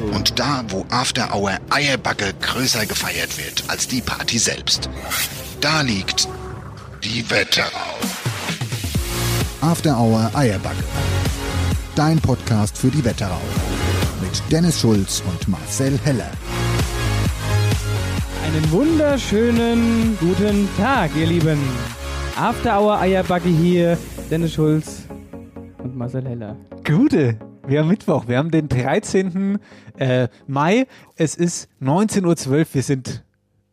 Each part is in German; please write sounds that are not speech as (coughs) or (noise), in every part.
Und da, wo After Hour Eierbacke größer gefeiert wird als die Party selbst. Da liegt die Wetterau. After Hour Eierbacke. Dein Podcast für die Wetterau. Mit Dennis Schulz und Marcel Heller. Einen wunderschönen guten Tag, ihr Lieben. After Hour Eierbacke hier, Dennis Schulz und Marcel Heller. Gute. Wir haben Mittwoch. Wir haben den 13. Äh, Mai. Es ist 19.12 Uhr. Wir sind,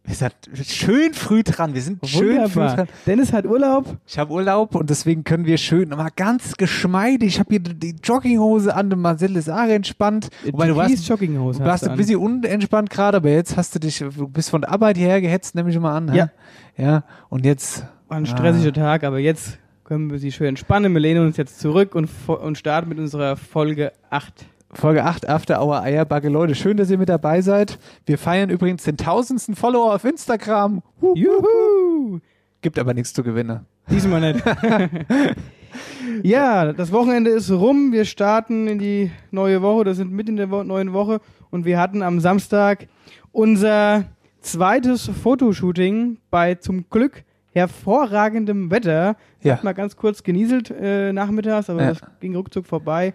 wir sind schön früh dran. Wir sind schön früh dran. Dennis hat Urlaub. Ich habe Urlaub und deswegen können wir schön, mal ganz geschmeidig. Ich habe hier die Jogginghose an. Der Marcel ist auch entspannt. Wobei, du warst, Jogginghose du warst ein bisschen unentspannt gerade, aber jetzt hast du dich, du bist von der Arbeit hierher gehetzt, nehme ich mal an. Ja. Ja. Und jetzt. War ein stressiger ah. Tag, aber jetzt können wir sie schön entspannen. Wir lehnen uns jetzt zurück und, und starten mit unserer Folge 8. Folge 8 After Hour Eierbacke. Leute, schön, dass ihr mit dabei seid. Wir feiern übrigens den tausendsten Follower auf Instagram. Juhu! Gibt aber nichts zu gewinnen. Diesmal nicht. (laughs) ja, das Wochenende ist rum. Wir starten in die neue Woche. Das sind mitten in der neuen Woche. Und wir hatten am Samstag unser zweites Fotoshooting bei zum Glück hervorragendem Wetter. Ja. Hat mal ganz kurz genieselt äh, nachmittags, aber ja. das ging ruckzuck vorbei.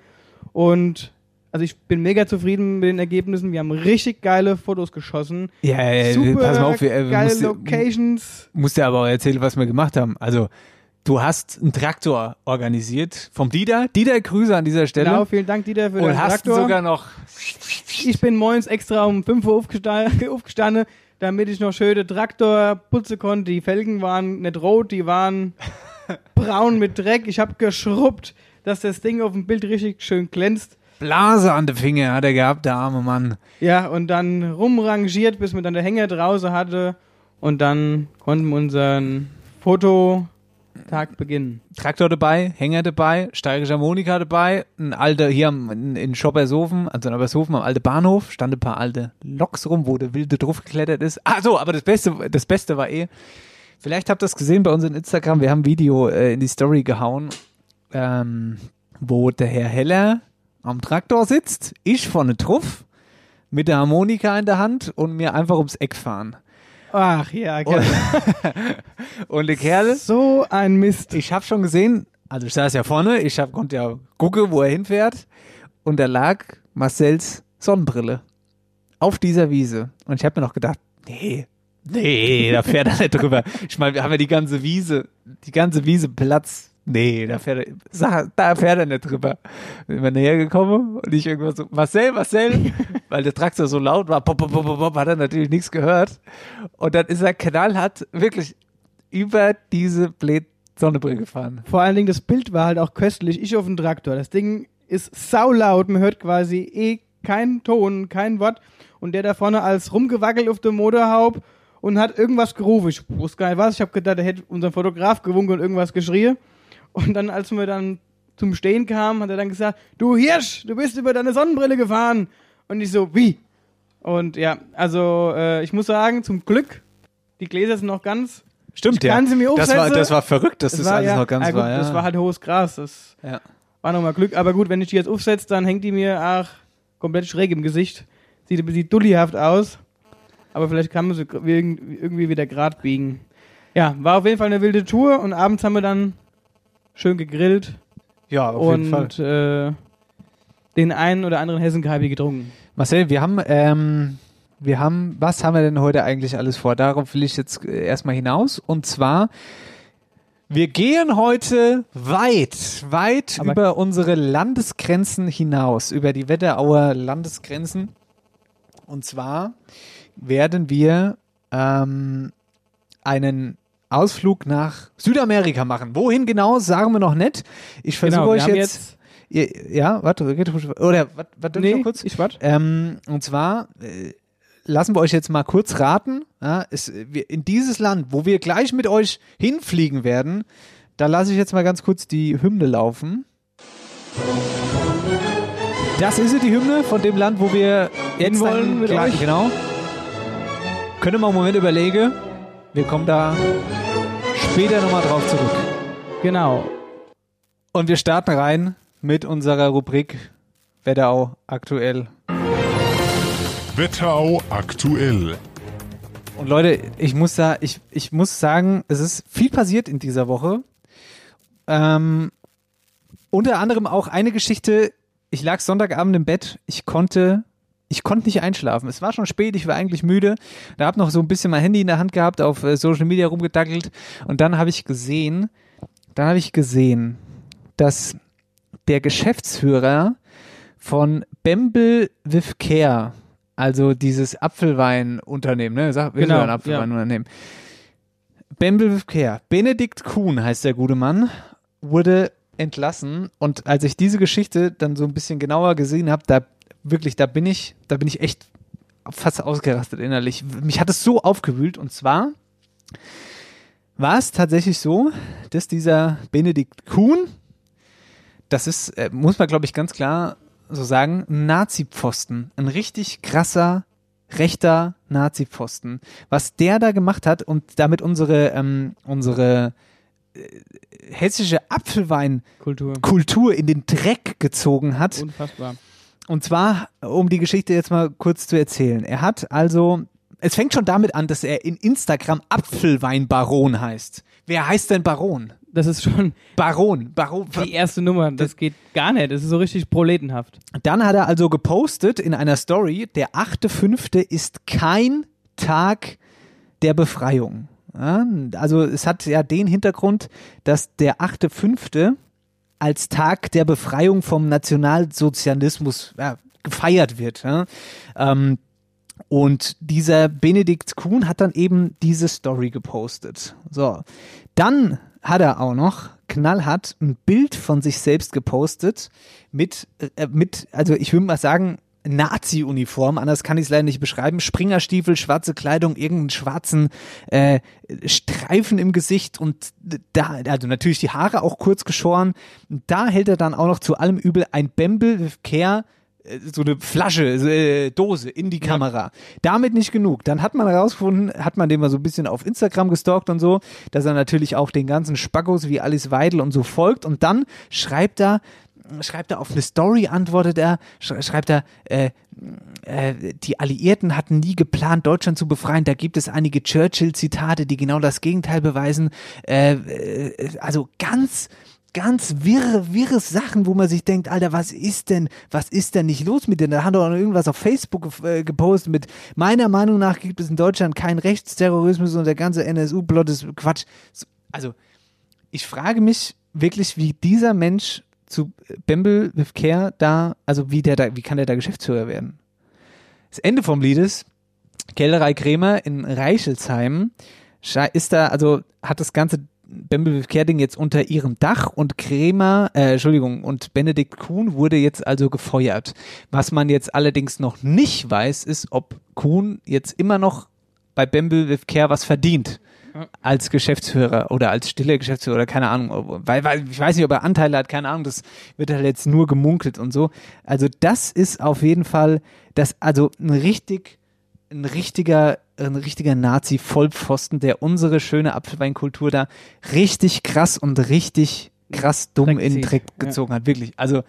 Und also ich bin mega zufrieden mit den Ergebnissen. Wir haben richtig geile Fotos geschossen. Ja, ja Super pass mal auf, wir, äh, geile musst, Locations. Musst dir aber auch erzählen, was wir gemacht haben. Also Du hast einen Traktor organisiert vom Dieter. Dieter, Grüße an dieser Stelle. Genau, vielen Dank, Dieter, für Und den Traktor. Und hast sogar noch... Ich bin morgens extra um 5 Uhr (laughs) aufgestanden, damit ich noch schöne Traktor putzen konnte. Die Felgen waren nicht rot, die waren (laughs) braun mit Dreck. Ich habe geschrubbt, dass das Ding auf dem Bild richtig schön glänzt. Blase an den Finger hat er gehabt, der arme Mann. Ja, und dann rumrangiert, bis man dann der Hänger draußen hatte. Und dann konnten wir unseren Fototag beginnen. Traktor dabei, Hänger dabei, steirische Harmonika dabei, ein alter, hier in, in Schoppershofen, also in Schoppershofen am alten Bahnhof, stand ein paar alte Loks rum, wo der Wilde drauf geklettert ist. Ah so, aber das Beste, das Beste war eh, vielleicht habt ihr das gesehen bei uns in Instagram, wir haben ein Video äh, in die Story gehauen, ähm, wo der Herr Heller am Traktor sitzt, ich vorne drauf, mit der Harmonika in der Hand und mir einfach ums Eck fahren. Ach ja, geil. Und, (laughs) und der Kerl. So ein Mist. Ich habe schon gesehen, also ich saß ja vorne, ich hab, konnte ja gucken, wo er hinfährt. Und da lag Marcells Sonnenbrille auf dieser Wiese. Und ich habe mir noch gedacht, nee, nee, da fährt er nicht drüber. Ich meine, wir haben ja die ganze Wiese, die ganze Wiese Platz Nee, da fährt er, da fährt er nicht drüber. Bin wir näher gekommen und ich irgendwas so, Marcel, Marcel, weil der Traktor so laut war, pop, pop, pop, pop, hat er natürlich nichts gehört. Und dann ist er knallhart wirklich über diese Blät Sonnebrille gefahren. Vor allen Dingen, das Bild war halt auch köstlich. Ich auf dem Traktor. Das Ding ist saulaut. Man hört quasi eh keinen Ton, kein Wort. Und der da vorne als rumgewackelt auf dem Motorhaub und hat irgendwas gerufen. Ich wusste gar nicht was. Ich habe gedacht, er hätte unseren Fotograf gewunken und irgendwas geschrien. Und dann, als wir dann zum Stehen kamen, hat er dann gesagt, du Hirsch, du bist über deine Sonnenbrille gefahren. Und ich so, wie? Und ja, also äh, ich muss sagen, zum Glück, die Gläser sind noch ganz. Stimmt, ich kann ja. sie mir das war, das war verrückt, dass das, war, alles ja, noch ganz ja, gut, war. Ja. Das war halt hohes Gras. Das ja. war nochmal Glück. Aber gut, wenn ich die jetzt aufsetze, dann hängt die mir ach, komplett schräg im Gesicht. Sieht, sieht dullihaft aus. Aber vielleicht kann man sie irgendwie wieder grad biegen. Ja, war auf jeden Fall eine wilde Tour und abends haben wir dann schön gegrillt. Ja, auf und, jeden Fall. Äh, den einen oder anderen Hessenkalbi getrunken. Marcel, wir haben, ähm, wir haben, was haben wir denn heute eigentlich alles vor? Darauf will ich jetzt äh, erstmal hinaus. Und zwar, wir gehen heute weit, weit Aber über unsere Landesgrenzen hinaus, über die Wetterauer Landesgrenzen. Und zwar werden wir ähm, einen Ausflug nach Südamerika machen. Wohin genau, sagen wir noch nicht. Ich versuche genau, euch jetzt, jetzt, Ja, warte, oder was nee, kurz? Ich warte. Ähm, und zwar, äh, lassen wir euch jetzt mal kurz raten. Ja, es, wir, in dieses Land, wo wir gleich mit euch hinfliegen werden, da lasse ich jetzt mal ganz kurz die Hymne laufen. Das ist die Hymne von dem Land, wo wir jetzt mit gleich, euch. Genau. Können wir einen Moment überlegen. Wir kommen da später nochmal drauf zurück. Genau. Und wir starten rein mit unserer Rubrik Wetterau aktuell. Wetterau aktuell. Und Leute, ich muss da, ich, ich muss sagen, es ist viel passiert in dieser Woche. Ähm, unter anderem auch eine Geschichte. Ich lag Sonntagabend im Bett. Ich konnte, ich konnte nicht einschlafen. Es war schon spät. Ich war eigentlich müde. Da habe noch so ein bisschen mein Handy in der Hand gehabt, auf äh, Social Media rumgedackelt. Und dann habe ich gesehen, dann habe ich gesehen, dass der Geschäftsführer von Bembel with Care, also dieses Apfelweinunternehmen, ne? Sag, wir Genau, ein Apfelweinunternehmen. Bembel with Care, Benedikt Kuhn heißt der gute Mann, wurde entlassen und als ich diese Geschichte dann so ein bisschen genauer gesehen habe, da wirklich, da bin ich, da bin ich echt fast ausgerastet innerlich. Mich hat es so aufgewühlt und zwar war es tatsächlich so, dass dieser Benedikt Kuhn, das ist, äh, muss man glaube ich ganz klar so sagen, ein Nazi-Pfosten. Ein richtig krasser, rechter Nazi-Pfosten. Was der da gemacht hat und damit unsere, ähm, unsere äh, hessische Apfelweinkultur Kultur. in den Dreck gezogen hat. Unfassbar. Und zwar, um die Geschichte jetzt mal kurz zu erzählen. Er hat also, es fängt schon damit an, dass er in Instagram Apfelweinbaron heißt. Wer heißt denn Baron? Das ist schon Baron, Baron. die erste Nummer. Das geht gar nicht. Das ist so richtig proletenhaft. Dann hat er also gepostet in einer Story, der 8.5. ist kein Tag der Befreiung. Ja, also es hat ja den Hintergrund, dass der 8.5. als Tag der Befreiung vom Nationalsozialismus ja, gefeiert wird. Ja. Ähm, und dieser Benedikt Kuhn hat dann eben diese Story gepostet. So, dann hat er auch noch knallhart ein Bild von sich selbst gepostet mit, äh, mit also ich würde mal sagen, Nazi-Uniform, anders kann ich es leider nicht beschreiben. Springerstiefel, schwarze Kleidung, irgendeinen schwarzen äh, Streifen im Gesicht und da, also natürlich die Haare auch kurz geschoren. Da hält er dann auch noch zu allem Übel ein Bembel Care so eine Flasche, so, äh, Dose in die Kamera. Damit nicht genug. Dann hat man herausgefunden, hat man den mal so ein bisschen auf Instagram gestalkt und so, dass er natürlich auch den ganzen Spackos wie Alice Weidel und so folgt. Und dann schreibt er, schreibt er auf eine Story, antwortet er, sch schreibt er, äh, äh, die Alliierten hatten nie geplant, Deutschland zu befreien. Da gibt es einige Churchill-Zitate, die genau das Gegenteil beweisen. Äh, äh, also ganz ganz wirre, wirre Sachen, wo man sich denkt, Alter, was ist denn, was ist denn nicht los mit denen? Da hat doch irgendwas auf Facebook äh, gepostet mit, meiner Meinung nach gibt es in Deutschland keinen Rechtsterrorismus und der ganze NSU-Plot ist Quatsch. So, Also, ich frage mich wirklich, wie dieser Mensch zu Bembel with Care da, also wie der da, wie kann der da Geschäftsführer werden? Das Ende vom Lied ist, Kellerei Krämer in Reichelsheim ist da, also hat das ganze Bembel with Care Ding jetzt unter ihrem Dach und Krämer, äh, Entschuldigung, und Benedikt Kuhn wurde jetzt also gefeuert. Was man jetzt allerdings noch nicht weiß, ist, ob Kuhn jetzt immer noch bei Bembel with Care was verdient als Geschäftsführer oder als stiller Geschäftsführer oder keine Ahnung, weil, weil ich weiß nicht, ob er Anteile hat, keine Ahnung, das wird halt jetzt nur gemunkelt und so. Also das ist auf jeden Fall das, also ein richtig, ein richtiger, ein richtiger Nazi-Vollpfosten, der unsere schöne Apfelweinkultur da richtig krass und richtig krass dumm Dreck in den Dreck ja. gezogen hat, wirklich. Also,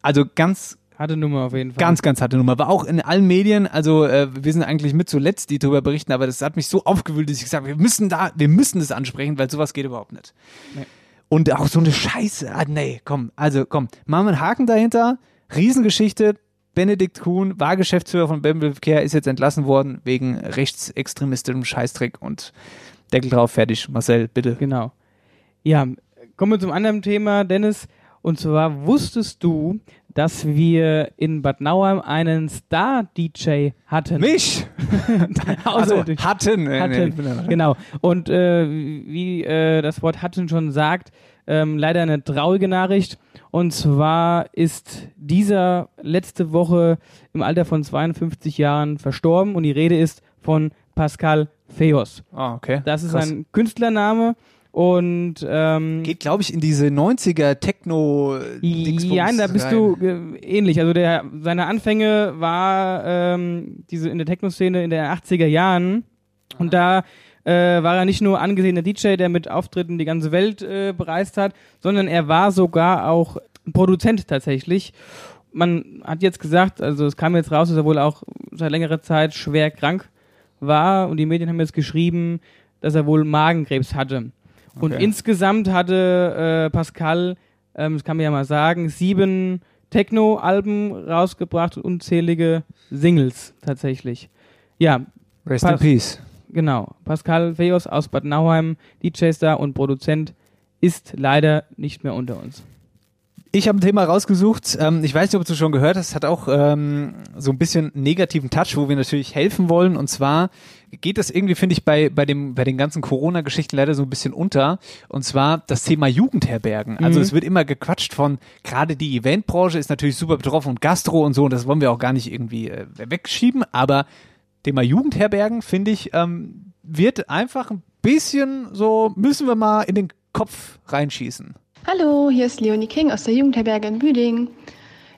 also ganz, Harte Nummer auf jeden Fall. Ganz, ganz harte Nummer. War auch in allen Medien, also äh, wir sind eigentlich mit zuletzt, die darüber berichten, aber das hat mich so aufgewühlt, dass ich gesagt habe, wir müssen da, wir müssen das ansprechen, weil sowas geht überhaupt nicht. Nee. Und auch so eine Scheiße. Ah, nee, komm, also komm, machen wir einen Haken dahinter. Riesengeschichte. Benedikt Kuhn war Geschäftsführer von Bembel Care, ist jetzt entlassen worden wegen rechtsextremistischem Scheißdreck und Deckel drauf, fertig. Marcel, bitte. Genau. Ja, kommen wir zum anderen Thema, Dennis. Und zwar wusstest du, dass wir in Bad Nauheim einen Star-DJ hatten? Mich! (laughs) also, hatten. nee, hatten. bin ja- Genau. Und äh, wie äh, das Wort hatten schon sagt, ähm, leider eine traurige Nachricht. Und zwar ist dieser letzte Woche im Alter von 52 Jahren verstorben und die Rede ist von Pascal Feos. Ah, okay. Das ist Krass. ein Künstlername und ähm, Geht, glaube ich, in diese 90er techno ja, da bist du äh, ähnlich. Also der, seine Anfänge war ähm, diese in der Techno-Szene in den 80er Jahren und da äh, war er nicht nur angesehener DJ, der mit Auftritten die ganze Welt äh, bereist hat, sondern er war sogar auch Produzent tatsächlich. Man hat jetzt gesagt, also es kam jetzt raus, dass er wohl auch seit längerer Zeit schwer krank war und die Medien haben jetzt geschrieben, dass er wohl Magenkrebs hatte. Und Okay. insgesamt hatte äh, Pascal, ähm, das kann man ja mal sagen, sieben Techno-Alben rausgebracht und unzählige Singles tatsächlich. Ja, Rest in Pass- Peace. Genau. Pascal Feos aus Bad Nauheim, DJ-Star und Produzent, ist leider nicht mehr unter uns. Ich habe ein Thema rausgesucht. Ähm, ich weiß nicht, ob du schon gehört hast. Hat auch ähm, so ein bisschen negativen Touch, wo wir natürlich helfen wollen. Und zwar geht das irgendwie, finde ich, bei, bei, dem, bei den ganzen Corona-Geschichten leider so ein bisschen unter. Und zwar das Thema Jugendherbergen. Also Mhm. es wird immer gequatscht von, gerade die Eventbranche ist natürlich super betroffen und Gastro und so. Und das wollen wir auch gar nicht irgendwie äh, wegschieben. Aber Thema Jugendherbergen, finde ich, ähm, wird einfach ein bisschen so, müssen wir mal in den Kopf reinschießen. Hallo, hier ist Leonie King aus der Jugendherberge in Büdingen.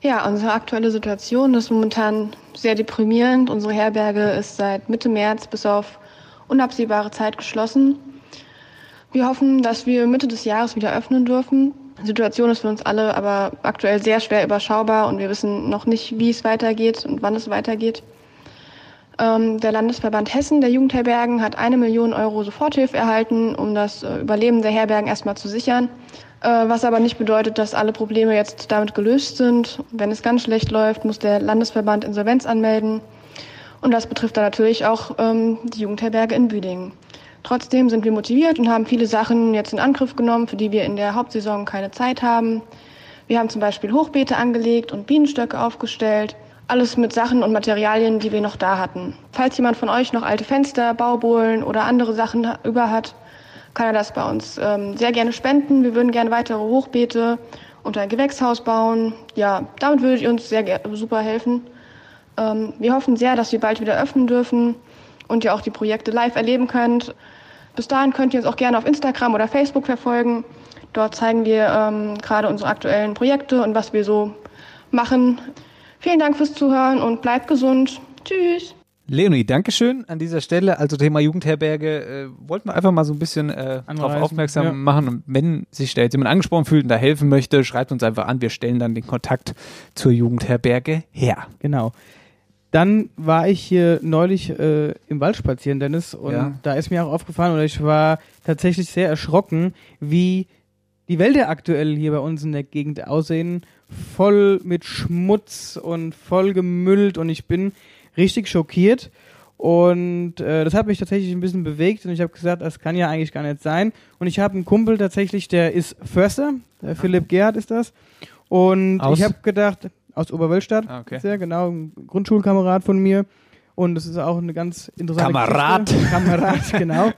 Ja, unsere aktuelle Situation ist momentan sehr deprimierend. Unsere Herberge ist seit Mitte März bis auf unabsehbare Zeit geschlossen. Wir hoffen, dass wir Mitte des Jahres wieder öffnen dürfen. Die Situation ist für uns alle aber aktuell sehr schwer überschaubar und wir wissen noch nicht, wie es weitergeht und wann es weitergeht. Ähm, der Landesverband Hessen der Jugendherbergen hat eine Million Euro Soforthilfe erhalten, um das äh, Überleben der Herbergen erstmal zu sichern. Äh, was aber nicht bedeutet, dass alle Probleme jetzt damit gelöst sind. Wenn es ganz schlecht läuft, muss der Landesverband Insolvenz anmelden. Und das betrifft dann natürlich auch ähm, die Jugendherberge in Büdingen. Trotzdem sind wir motiviert und haben viele Sachen jetzt in Angriff genommen, für die wir in der Hauptsaison keine Zeit haben. Wir haben zum Beispiel Hochbeete angelegt und Bienenstöcke aufgestellt. Alles mit Sachen und Materialien, die wir noch da hatten. Falls jemand von euch noch alte Fenster, Baubohlen oder andere Sachen über hat, kann er das bei uns ähm, sehr gerne spenden. Wir würden gerne weitere Hochbeete und ein Gewächshaus bauen. Ja, damit würdet ihr uns sehr super helfen. Ähm, wir hoffen sehr, dass wir bald wieder öffnen dürfen und ihr auch die Projekte live erleben könnt. Bis dahin könnt ihr uns auch gerne auf Instagram oder Facebook verfolgen. Dort zeigen wir ähm, gerade unsere aktuellen Projekte und was wir so machen. Vielen Dank fürs Zuhören und bleibt gesund. Tschüss. Leonie, Dankeschön an dieser Stelle. Also Thema Jugendherberge, äh, wollten wir einfach mal so ein bisschen äh, darauf aufmerksam ja. machen. Und wenn sich da jetzt jemand angesprochen fühlt und da helfen möchte, schreibt uns einfach an. Wir stellen dann den Kontakt zur Jugendherberge her. Genau. Dann war ich hier neulich äh, im Wald spazieren, Dennis, und Ja. da ist mir auch aufgefallen, oder ich war tatsächlich sehr erschrocken, wie die Wälder aktuell hier bei uns in der Gegend aussehen. Voll mit Schmutz und voll gemüllt und ich bin richtig schockiert. Und äh, das hat mich tatsächlich ein bisschen bewegt und ich habe gesagt, das kann ja eigentlich gar nicht sein. Und ich habe einen Kumpel tatsächlich, der ist Förster, der Philipp Gerhardt ist das. Und Aus? ich habe gedacht, aus Oberwölstadt, Ah, okay. sehr genau, ein Grundschulkamerad von mir. Und das ist auch eine ganz interessante Kamerad. Geschichte. Kamerad, (laughs) genau.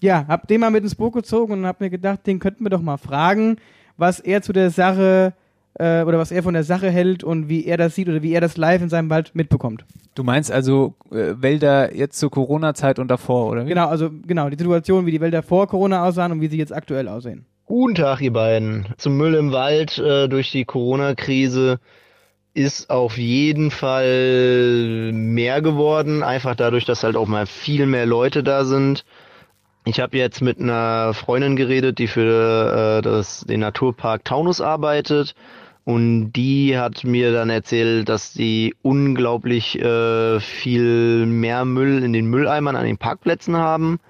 Ja, hab den mal mit ins Boot gezogen und hab mir gedacht, den könnten wir doch mal fragen, was er zu der Sache äh, oder was er von der Sache hält und wie er das sieht oder wie er das live in seinem Wald mitbekommt. Du meinst also äh, Wälder jetzt zur Corona-Zeit und davor, oder? wie? Genau, also genau, die Situation, wie die Wälder vor Corona aussahen und wie sie jetzt aktuell aussehen. Guten Tag, ihr beiden. Zum Müll im Wald äh, durch die Corona-Krise ist auf jeden Fall mehr geworden, einfach dadurch, dass halt auch mal viel mehr Leute da sind. Ich habe jetzt mit einer Freundin geredet, die für äh, das, den Naturpark Taunus arbeitet. Und die hat mir dann erzählt, dass die unglaublich äh, viel mehr Müll in den Mülleimern an den Parkplätzen haben.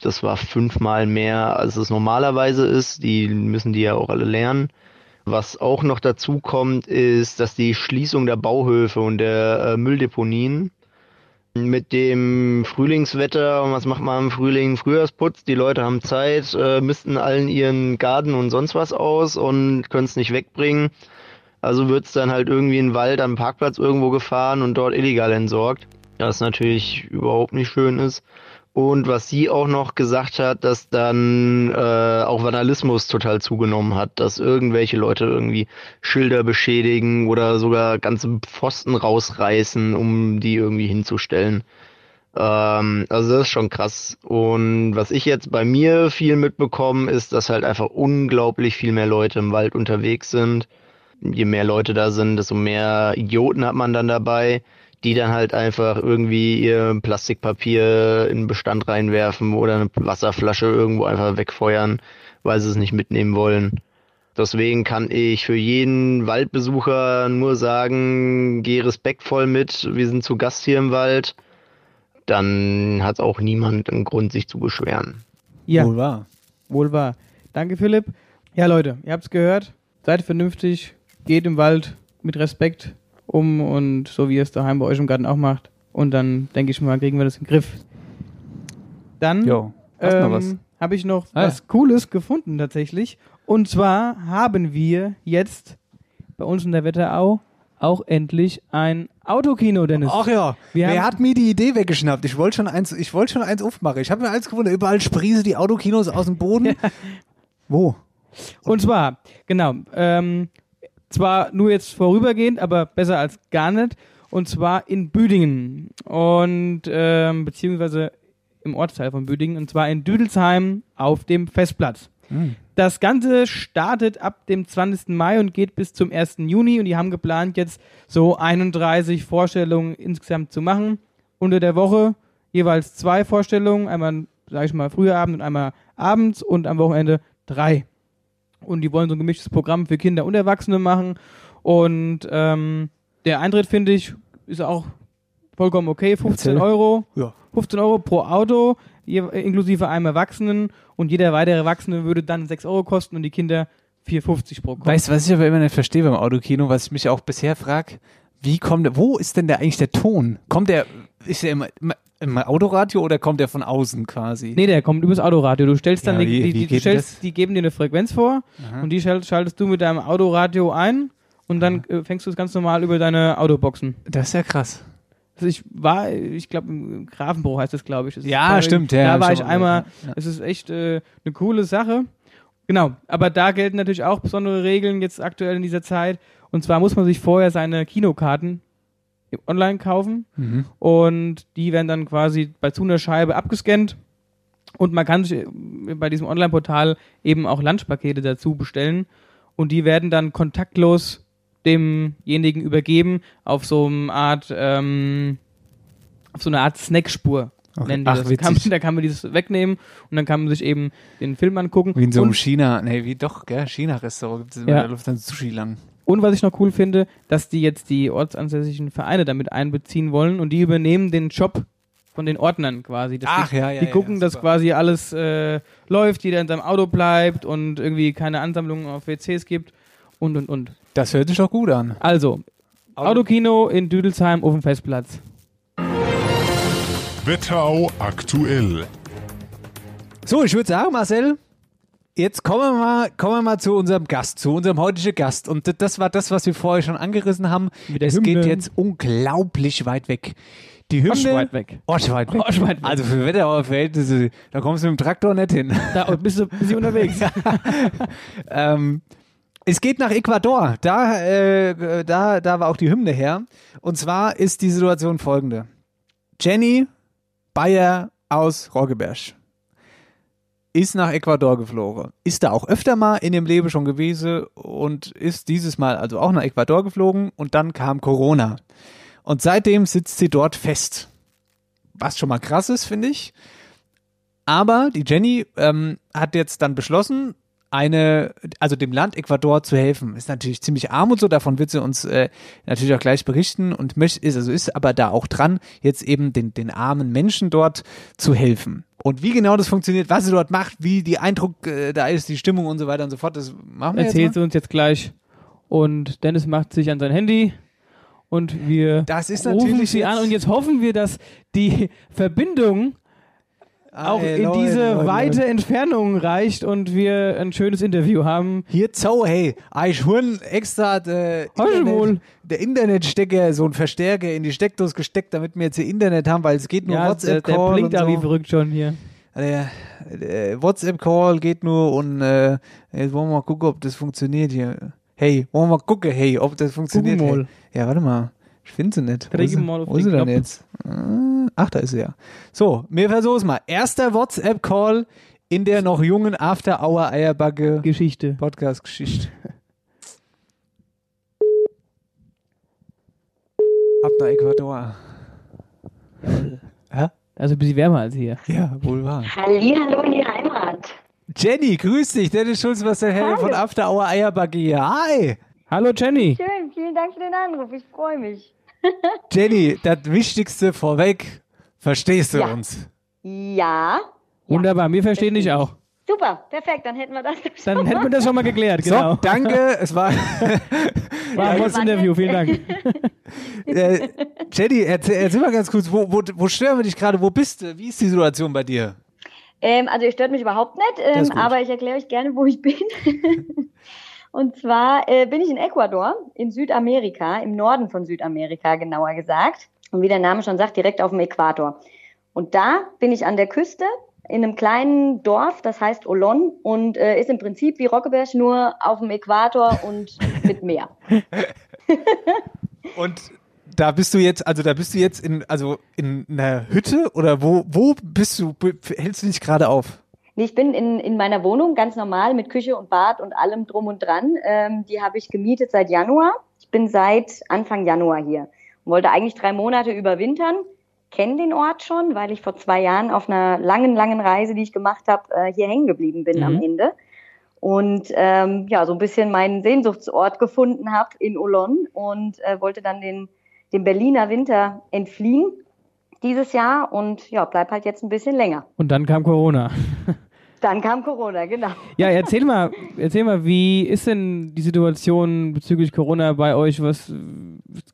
Das war fünfmal mehr, als es normalerweise ist. Die müssen die ja auch alle lernen. Was auch noch dazu kommt, ist, dass die Schließung der Bauhöfe und der äh, Mülldeponien mit dem Frühlingswetter, und was macht man im Frühling? Frühjahrsputz, die Leute haben Zeit, äh, missten allen ihren Garten und sonst was aus und können es nicht wegbringen. Also wird's dann halt irgendwie in den Wald am Parkplatz irgendwo gefahren und dort illegal entsorgt. Das natürlich überhaupt nicht schön ist. Und was sie auch noch gesagt hat, dass dann äh, auch Vandalismus total zugenommen hat, dass irgendwelche Leute irgendwie Schilder beschädigen oder sogar ganze Pfosten rausreißen, um die irgendwie hinzustellen. Ähm, also das ist schon krass. Und was ich jetzt bei mir viel mitbekomme, ist, dass halt einfach unglaublich viel mehr Leute im Wald unterwegs sind. Je mehr Leute da sind, desto mehr Idioten hat man dann dabei die dann halt einfach irgendwie ihr Plastikpapier in den Bestand reinwerfen oder eine Wasserflasche irgendwo einfach wegfeuern, weil sie es nicht mitnehmen wollen. Deswegen kann ich für jeden Waldbesucher nur sagen, geh respektvoll mit, wir sind zu Gast hier im Wald. Dann hat auch niemand einen Grund, sich zu beschweren. Ja, Wohl wahr. wohl wahr. Danke, Philipp. Ja, Leute, ihr habt's gehört. Seid vernünftig, geht im Wald mit Respekt um und so wie ihr es daheim bei euch im Garten auch macht. Und dann denke ich mal, kriegen wir das in den Griff. Dann Jo, ähm, habe ich noch Ah, was Cooles gefunden tatsächlich. Und zwar haben wir jetzt bei uns in der Wetterau auch endlich ein Autokino, Dennis. Ach ja, Wir wer hat mir die Idee weggeschnappt? Ich wollte schon eins, ich wollte schon eins aufmachen. Ich habe mir eins gefunden, überall sprießen die Autokinos aus dem Boden. (laughs) Wo? Und zwar, genau, ähm, zwar nur jetzt vorübergehend, aber besser als gar nicht. Und zwar in Büdingen. Und, ähm, beziehungsweise im Ortsteil von Büdingen. Und zwar in Düdelsheim auf dem Festplatz. Das Ganze startet ab dem 20. Mai und geht bis zum 1. Juni. Und die haben geplant, jetzt so 31 Vorstellungen insgesamt zu machen. Unter der Woche jeweils zwei Vorstellungen. Einmal, sag ich mal, früher Abend und einmal abends und am Wochenende drei. Und die wollen so ein gemischtes Programm für Kinder und Erwachsene machen. Und ähm, der Eintritt, finde ich, ist auch vollkommen okay. 15 Erzähl. Euro. Ja. 15 Euro pro Auto, je, inklusive einem Erwachsenen. Und jeder weitere Erwachsene würde dann 6 Euro kosten und die Kinder 4,50 pro Kopf. Weißt du, was ich aber immer nicht verstehe beim Autokino, was ich mich auch bisher frage, wie kommt der, wo ist denn der eigentlich der Ton? Kommt der, ist der immer, immer im Autoradio oder kommt der von außen quasi? Nee, der kommt übers Autoradio. Du stellst dann, Ja, die, die, die, stellst, die geben dir eine Frequenz vor und die schal- schaltest du mit deinem Autoradio ein und dann äh, fängst du es ganz normal über deine Autoboxen. Das ist ja krass. Also ich war, ich glaube, im Grafenbruch heißt das, glaube ich. Das Ja, stimmt, ja, Da war ich einmal, ja. es ist echt äh, eine coole Sache. Genau, aber da gelten natürlich auch besondere Regeln jetzt aktuell in dieser Zeit. Und zwar muss man sich vorher seine Kinokarten online kaufen Mhm. und die werden dann quasi bei zu einer Scheibe abgescannt und man kann sich äh, bei diesem Online-Portal eben auch Lunchpakete dazu bestellen und die werden dann kontaktlos demjenigen übergeben auf so eine Art ähm, auf so eine Art Snackspur. Okay. Nennen die Ach, das. Kann, man- da kann man dieses wegnehmen und dann kann man sich eben den Film angucken. Wie in so einem China, nee, wie doch, gell, China-Restaurant gibt es immer, Ja. da läuft dann Sushi lang. Und was ich noch cool finde, dass die jetzt die ortsansässigen Vereine damit einbeziehen wollen und die übernehmen den Job von den Ordnern quasi. Dass Ach, die, ja, ja, Die ja, gucken, ja, dass quasi alles äh, läuft, jeder in seinem Auto bleibt und irgendwie keine Ansammlungen auf WCs gibt und und und. Das hört sich doch gut an. Also, Autokino in Düdelsheim auf dem Festplatz. Wetterau aktuell. So, ich würde sagen, Marcel, jetzt kommen wir, mal, kommen wir mal zu unserem Gast, zu unserem heutigen Gast. Und das war das, was wir vorher schon angerissen haben. Mit es Hymne. geht jetzt unglaublich weit weg. Die Hymne. Arschweit weg. Arschweit weg. Arschweit weg. Also für Wetterauer Verhältnisse, da kommst du mit dem Traktor nicht hin. Da bist du, bist du unterwegs. (laughs) Ähm, es geht nach Ecuador. Da, äh, da, da war auch die Hymne her. Und zwar ist die Situation folgende. Jenny Bayer aus Roggeberg ist nach Ecuador geflogen. Ist da auch öfter mal in dem Leben schon gewesen und ist dieses Mal also auch nach Ecuador geflogen und dann kam Corona. Und seitdem sitzt sie dort fest. Was schon mal krass ist, finde ich. Aber die Jenny ähm, hat jetzt dann beschlossen, eine, also dem Land Ecuador zu helfen. Ist natürlich ziemlich arm und so, davon wird sie uns äh, natürlich auch gleich berichten und möchte, ist, also ist aber da auch dran, jetzt eben den, den armen Menschen dort zu helfen. Und wie genau das funktioniert, was sie dort macht, wie die Eindruck äh, da ist, die Stimmung und so weiter und so fort, das machen wir Erzählt jetzt sie uns jetzt gleich. Und Dennis macht sich an sein Handy. Und wir Das ist rufen natürlich sie an. und jetzt hoffen wir, dass die Verbindung auch Ey, in Leute, diese Leute, weite Leute. Entfernung reicht und wir ein schönes Interview haben. Hier Zau, hey, ich hol extra äh, du wohl? Internet, der Internetstecker, so ein Verstärker in die Steckdose gesteckt, damit wir jetzt hier Internet haben, weil es geht nur Ja, der, WhatsApp-Call der blinkt und da wie so. verrückt schon hier. Der, der WhatsApp-Call geht nur und äh, jetzt wollen wir mal gucken, ob das funktioniert hier. Hey, wollen wir mal gucken, hey, ob das funktioniert. Hey. Ja, warte mal. Ich finde sie nicht. Wo sie, mal auf wo ist den sie denn jetzt? Äh, Ach, da ist sie ja. So, wir versuchen es mal. Erster WhatsApp-Call in der noch jungen After-Hour-Eierbacke Geschichte. Podcast-Geschichte. (laughs) Ab nach Ecuador. Ja? Also ein bisschen wärmer als hier. Ja, wohl wahr. Hallihallo in die Heimat. Jenny, grüß dich. Dennis Schulz, was der Herr von After Hour Eierbacke hier. Hi. Hallo Jenny. Schön, vielen Dank für den Anruf. Ich freue mich. Jenny, das Wichtigste vorweg. Verstehst du Ja. uns? Ja. Wunderbar, wir verstehen dich auch. Super, perfekt, dann hätten wir das Dann hätten wir mal. das schon mal geklärt, So, genau. danke. (laughs) Es war. War ein gutes Interview, vielen Dank. (laughs) äh, Jenny, erzähl, erzähl mal ganz kurz, wo, wo, wo stören wir dich gerade? Wo bist du? Wie ist die Situation bei dir? Ähm, also ihr stört mich überhaupt nicht, ähm, aber ich erkläre euch gerne, wo ich bin. (laughs) Und zwar äh, bin ich in Ecuador, in Südamerika, im Norden von Südamerika genauer gesagt. Und wie der Name schon sagt, direkt auf dem Äquator. Und da bin ich an der Küste in einem kleinen Dorf, das heißt Olon und äh, ist im Prinzip wie Rockeberg nur auf dem Äquator und mit Meer. (laughs) (laughs) Und da bist du jetzt, also da bist du jetzt in, also in einer Hütte oder wo, wo bist du, hältst du dich gerade auf? Nee, ich bin in, in meiner Wohnung ganz normal mit Küche und Bad und allem drum und dran. Ähm, die habe ich gemietet seit Januar. Ich bin seit Anfang Januar hier und wollte eigentlich drei Monate überwintern. Kenne den Ort schon, weil ich vor zwei Jahren auf einer langen, langen Reise, die ich gemacht habe, äh, hier hängen geblieben bin am Ende. Und ähm, ja, so ein bisschen meinen Sehnsuchtsort gefunden habe in Olon und äh, wollte dann den, den Berliner Winter entfliehen dieses Jahr und ja, bleib halt jetzt ein bisschen länger. Und dann kam Corona. (laughs) Dann kam Corona, genau. Ja, erzähl mal, erzähl mal, wie ist denn die Situation bezüglich Corona bei euch? Was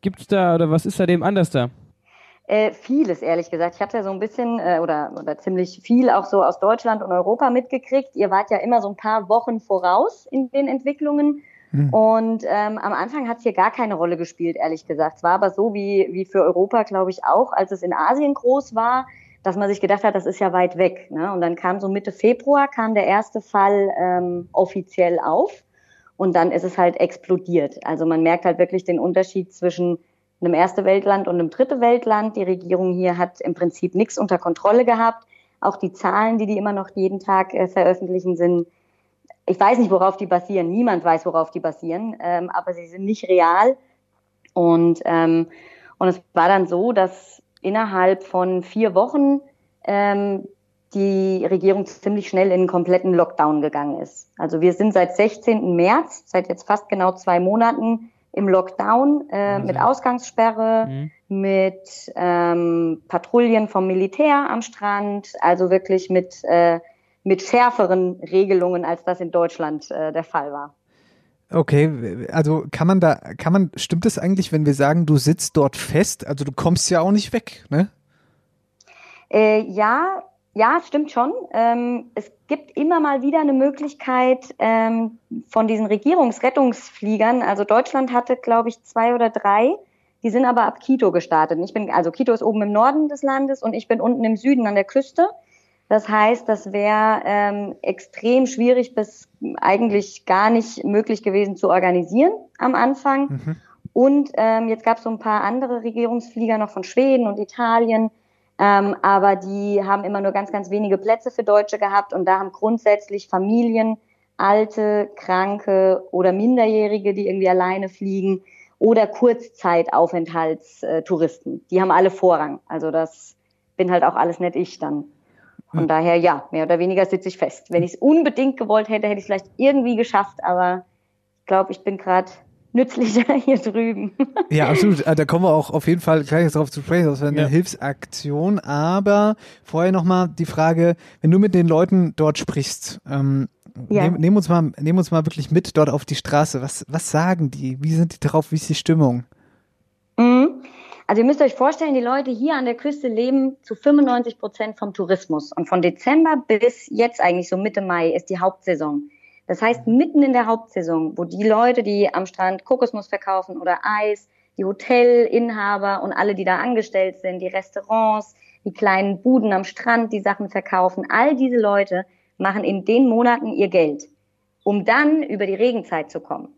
gibt's da oder was ist seitdem anders da? Äh, vieles, ehrlich gesagt. Ich hatte ja so ein bisschen äh, oder, oder ziemlich viel auch so aus Deutschland und Europa mitgekriegt. Ihr wart ja immer so ein paar Wochen voraus in den Entwicklungen. Und ähm, am Anfang hat es hier gar keine Rolle gespielt, ehrlich gesagt. Es war aber so wie, wie für Europa, glaube ich, auch, als es in Asien groß war, dass man sich gedacht hat, das ist ja weit weg. Ne? Und dann kam so Mitte Februar, kam der erste Fall ähm, offiziell auf. Und dann ist es halt explodiert. Also man merkt halt wirklich den Unterschied zwischen einem erste Weltland und einem dritte Weltland. Die Regierung hier hat im Prinzip nichts unter Kontrolle gehabt. Auch die Zahlen, die die immer noch jeden Tag äh, veröffentlichen, sind, ich weiß nicht, worauf die basieren. Niemand weiß, worauf die basieren, ähm, aber sie sind nicht real. Und, ähm, und es war dann so, dass innerhalb von vier Wochen ähm, die Regierung ziemlich schnell in einen kompletten Lockdown gegangen ist. Also wir sind seit 16. März, seit jetzt fast genau zwei Monaten im Lockdown äh, mit Ausgangssperre, mit ähm, Patrouillen vom Militär am Strand, also wirklich mit, äh, mit schärferen Regelungen, als das in Deutschland äh, der Fall war. Okay, also kann man da, kann man, stimmt es eigentlich, wenn wir sagen, du sitzt dort fest? Also du kommst ja auch nicht weg, ne? Äh, ja, ja, stimmt schon. Ähm, es gibt immer mal wieder eine Möglichkeit ähm, von diesen Regierungsrettungsfliegern. Also Deutschland hatte, glaube ich, zwei oder drei. Die sind aber ab Quito gestartet. Ich bin, also Quito ist oben im Norden des Landes und ich bin unten im Süden an der Küste. Das heißt, das wäre ähm, extrem schwierig bis eigentlich gar nicht möglich gewesen zu organisieren am Anfang. Und ähm, jetzt gab es so ein paar andere Regierungsflieger noch von Schweden und Italien, ähm, aber die haben immer nur ganz, ganz wenige Plätze für Deutsche gehabt und da haben grundsätzlich Familien, alte, kranke oder Minderjährige, die irgendwie alleine fliegen oder Kurzzeit-Aufenthaltstouristen. Die haben alle Vorrang. Also das bin halt auch alles nicht ich dann. Von daher, ja, mehr oder weniger sitze ich fest. Wenn ich es unbedingt gewollt hätte, hätte ich es vielleicht irgendwie geschafft, aber ich glaube, ich bin gerade nützlicher (laughs) hier drüben. Ja, absolut. Äh, Da kommen wir auch auf jeden Fall gleich darauf zu sprechen. Das wäre eine Ja. Hilfsaktion. Aber vorher nochmal die Frage, wenn du mit den Leuten dort sprichst, ähm, Ja. nehm, nehm uns mal, nehm uns mal wirklich mit dort auf die Straße. Was, was sagen die? Wie sind die drauf? Wie ist die Stimmung? Also ihr müsst euch vorstellen, die Leute hier an der Küste leben zu 95 Prozent vom Tourismus. Und von Dezember bis jetzt eigentlich so Mitte Mai ist die Hauptsaison. Das heißt, mitten in der Hauptsaison, wo die Leute, die am Strand Kokosnuss verkaufen oder Eis, die Hotelinhaber und alle, die da angestellt sind, die Restaurants, die kleinen Buden am Strand, die Sachen verkaufen, all diese Leute machen in den Monaten ihr Geld, um dann über die Regenzeit zu kommen.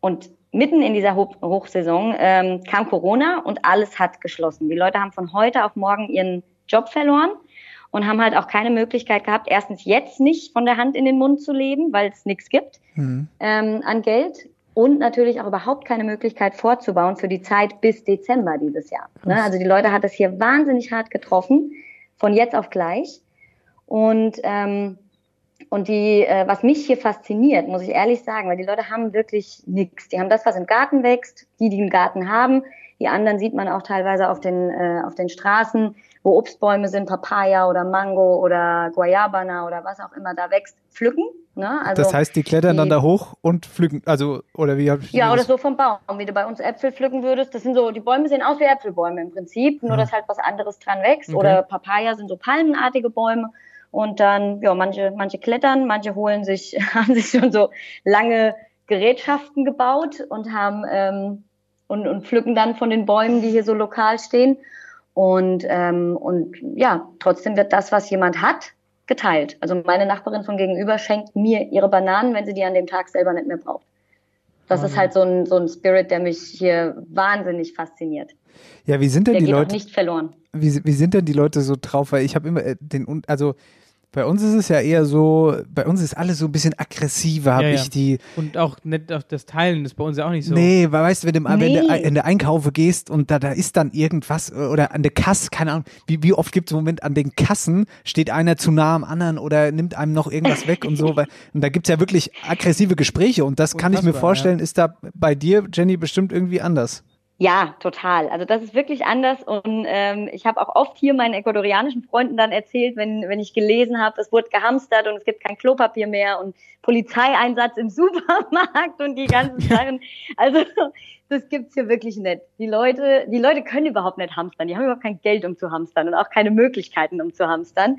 Und mitten in dieser Hoch Hochsaison ähm, kam Corona und alles hat geschlossen. Die Leute haben von heute auf morgen ihren Job verloren und haben halt auch keine Möglichkeit gehabt, erstens jetzt nicht von der Hand in den Mund zu leben, weil es nichts gibt mhm. ähm, an Geld und natürlich auch überhaupt keine Möglichkeit vorzubauen für die Zeit bis Dezember dieses Jahr. Ne? Also die Leute hat es hier wahnsinnig hart getroffen, von jetzt auf gleich. Und ähm, und die, äh, was mich hier fasziniert, muss ich ehrlich sagen, weil die Leute haben wirklich nichts. Die haben das, was im Garten wächst, die, die einen Garten haben. Die anderen sieht man auch teilweise auf den, äh, auf den Straßen, wo Obstbäume sind, Papaya oder Mango oder Guayabana oder was auch immer da wächst, pflücken. Ne? Also das heißt, die klettern die, dann da hoch und pflücken, also, oder wie? Ja, oder so vom Baum, wie du bei uns Äpfel pflücken würdest. Das sind so, die Bäume sehen aus wie Äpfelbäume im Prinzip, nur ja. dass halt was anderes dran wächst. Okay. Oder Papaya sind so palmenartige Bäume. Und dann, ja, manche, manche klettern, manche holen sich, (laughs) haben sich schon so lange Gerätschaften gebaut und haben ähm, und, und pflücken dann von den Bäumen, die hier so lokal stehen. Und, ähm, und ja, trotzdem wird das, was jemand hat, geteilt. Also meine Nachbarin von gegenüber schenkt mir ihre Bananen, wenn sie die an dem Tag selber nicht mehr braucht. Das ist halt so ein, so ein Spirit, der mich hier wahnsinnig fasziniert. Ja, wie sind denn der die geht Leute? Auch nicht verloren. Wie, wie sind denn die Leute so drauf? Weil ich habe immer äh, den, also bei uns ist es ja eher so, bei uns ist alles so ein bisschen aggressiver, habe ja, ich die. Und auch nicht auf das Teilen ist bei uns ja auch nicht so. Nee, weil weißt du, wenn du, nee. wenn du in der Einkaufe gehst und da, da ist dann irgendwas oder an der Kasse, keine Ahnung, wie, wie oft gibt es im Moment an den Kassen, steht einer zu nah am anderen oder nimmt einem noch irgendwas weg und so. Weil, und da gibt es ja wirklich aggressive Gespräche und das (laughs) kann ich mir vorstellen, ja. ist da bei dir, Jenny, bestimmt irgendwie anders. Ja, total. Also das ist wirklich anders und ähm, ich habe auch oft hier meinen ecuadorianischen Freunden dann erzählt, wenn, wenn ich gelesen habe, es wurde gehamstert und es gibt kein Klopapier mehr und Polizeieinsatz im (laughs) Supermarkt und die ganzen Sachen. Also das gibt's hier wirklich nicht. Die Leute, die Leute können überhaupt nicht hamstern. Die haben überhaupt kein Geld, um zu hamstern und auch keine Möglichkeiten, um zu hamstern.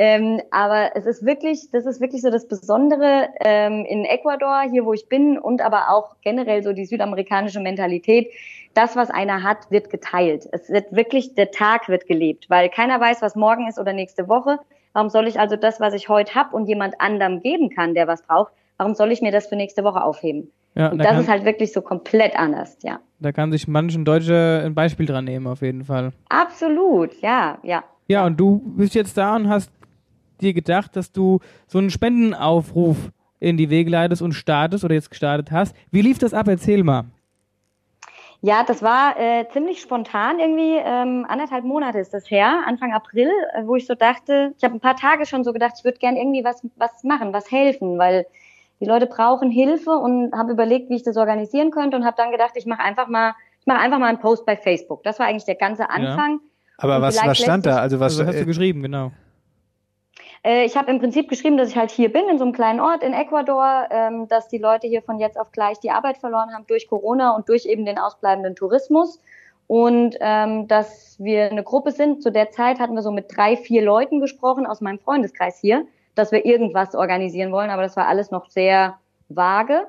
Ähm, aber es ist wirklich, das ist wirklich so das Besondere ähm, in Ecuador, hier wo ich bin, und aber auch generell so die südamerikanische Mentalität. Das, was einer hat, wird geteilt. Es wird wirklich, der Tag wird gelebt, weil keiner weiß, was morgen ist oder nächste Woche. Warum soll ich also das, was ich heute habe und jemand anderem geben kann, der was braucht, warum soll ich mir das für nächste Woche aufheben? Ja, und da das ist halt wirklich so komplett anders, ja. Da kann sich manchen Deutsche ein Beispiel dran nehmen, auf jeden Fall. Absolut, ja, ja. Ja, und du bist jetzt da und hast dir gedacht, dass du so einen Spendenaufruf in die Wege leitest und startest oder jetzt gestartet hast. Wie lief das ab? Erzähl mal. Ja, das war äh, ziemlich spontan irgendwie. Ähm, anderthalb Monate ist das her, Anfang April, äh, wo ich so dachte, ich habe ein paar Tage schon so gedacht, ich würde gern irgendwie was, was machen, was helfen, weil die Leute brauchen Hilfe und habe überlegt, wie ich das organisieren könnte und habe dann gedacht, ich mache einfach mal, ich mache einfach mal einen Post bei Facebook. Das war eigentlich der ganze Anfang. Ja. Aber was, was stand da? Also was also hast du geschrieben, genau? Äh, ich habe im Prinzip geschrieben, dass ich halt hier bin, in so einem kleinen Ort in Ecuador, ähm, dass die Leute hier von jetzt auf gleich die Arbeit verloren haben durch Corona und durch eben den ausbleibenden Tourismus. Und ähm, dass wir eine Gruppe sind. Zu der Zeit hatten wir so mit drei, vier Leuten gesprochen aus meinem Freundeskreis hier, dass wir irgendwas organisieren wollen, aber das war alles noch sehr vage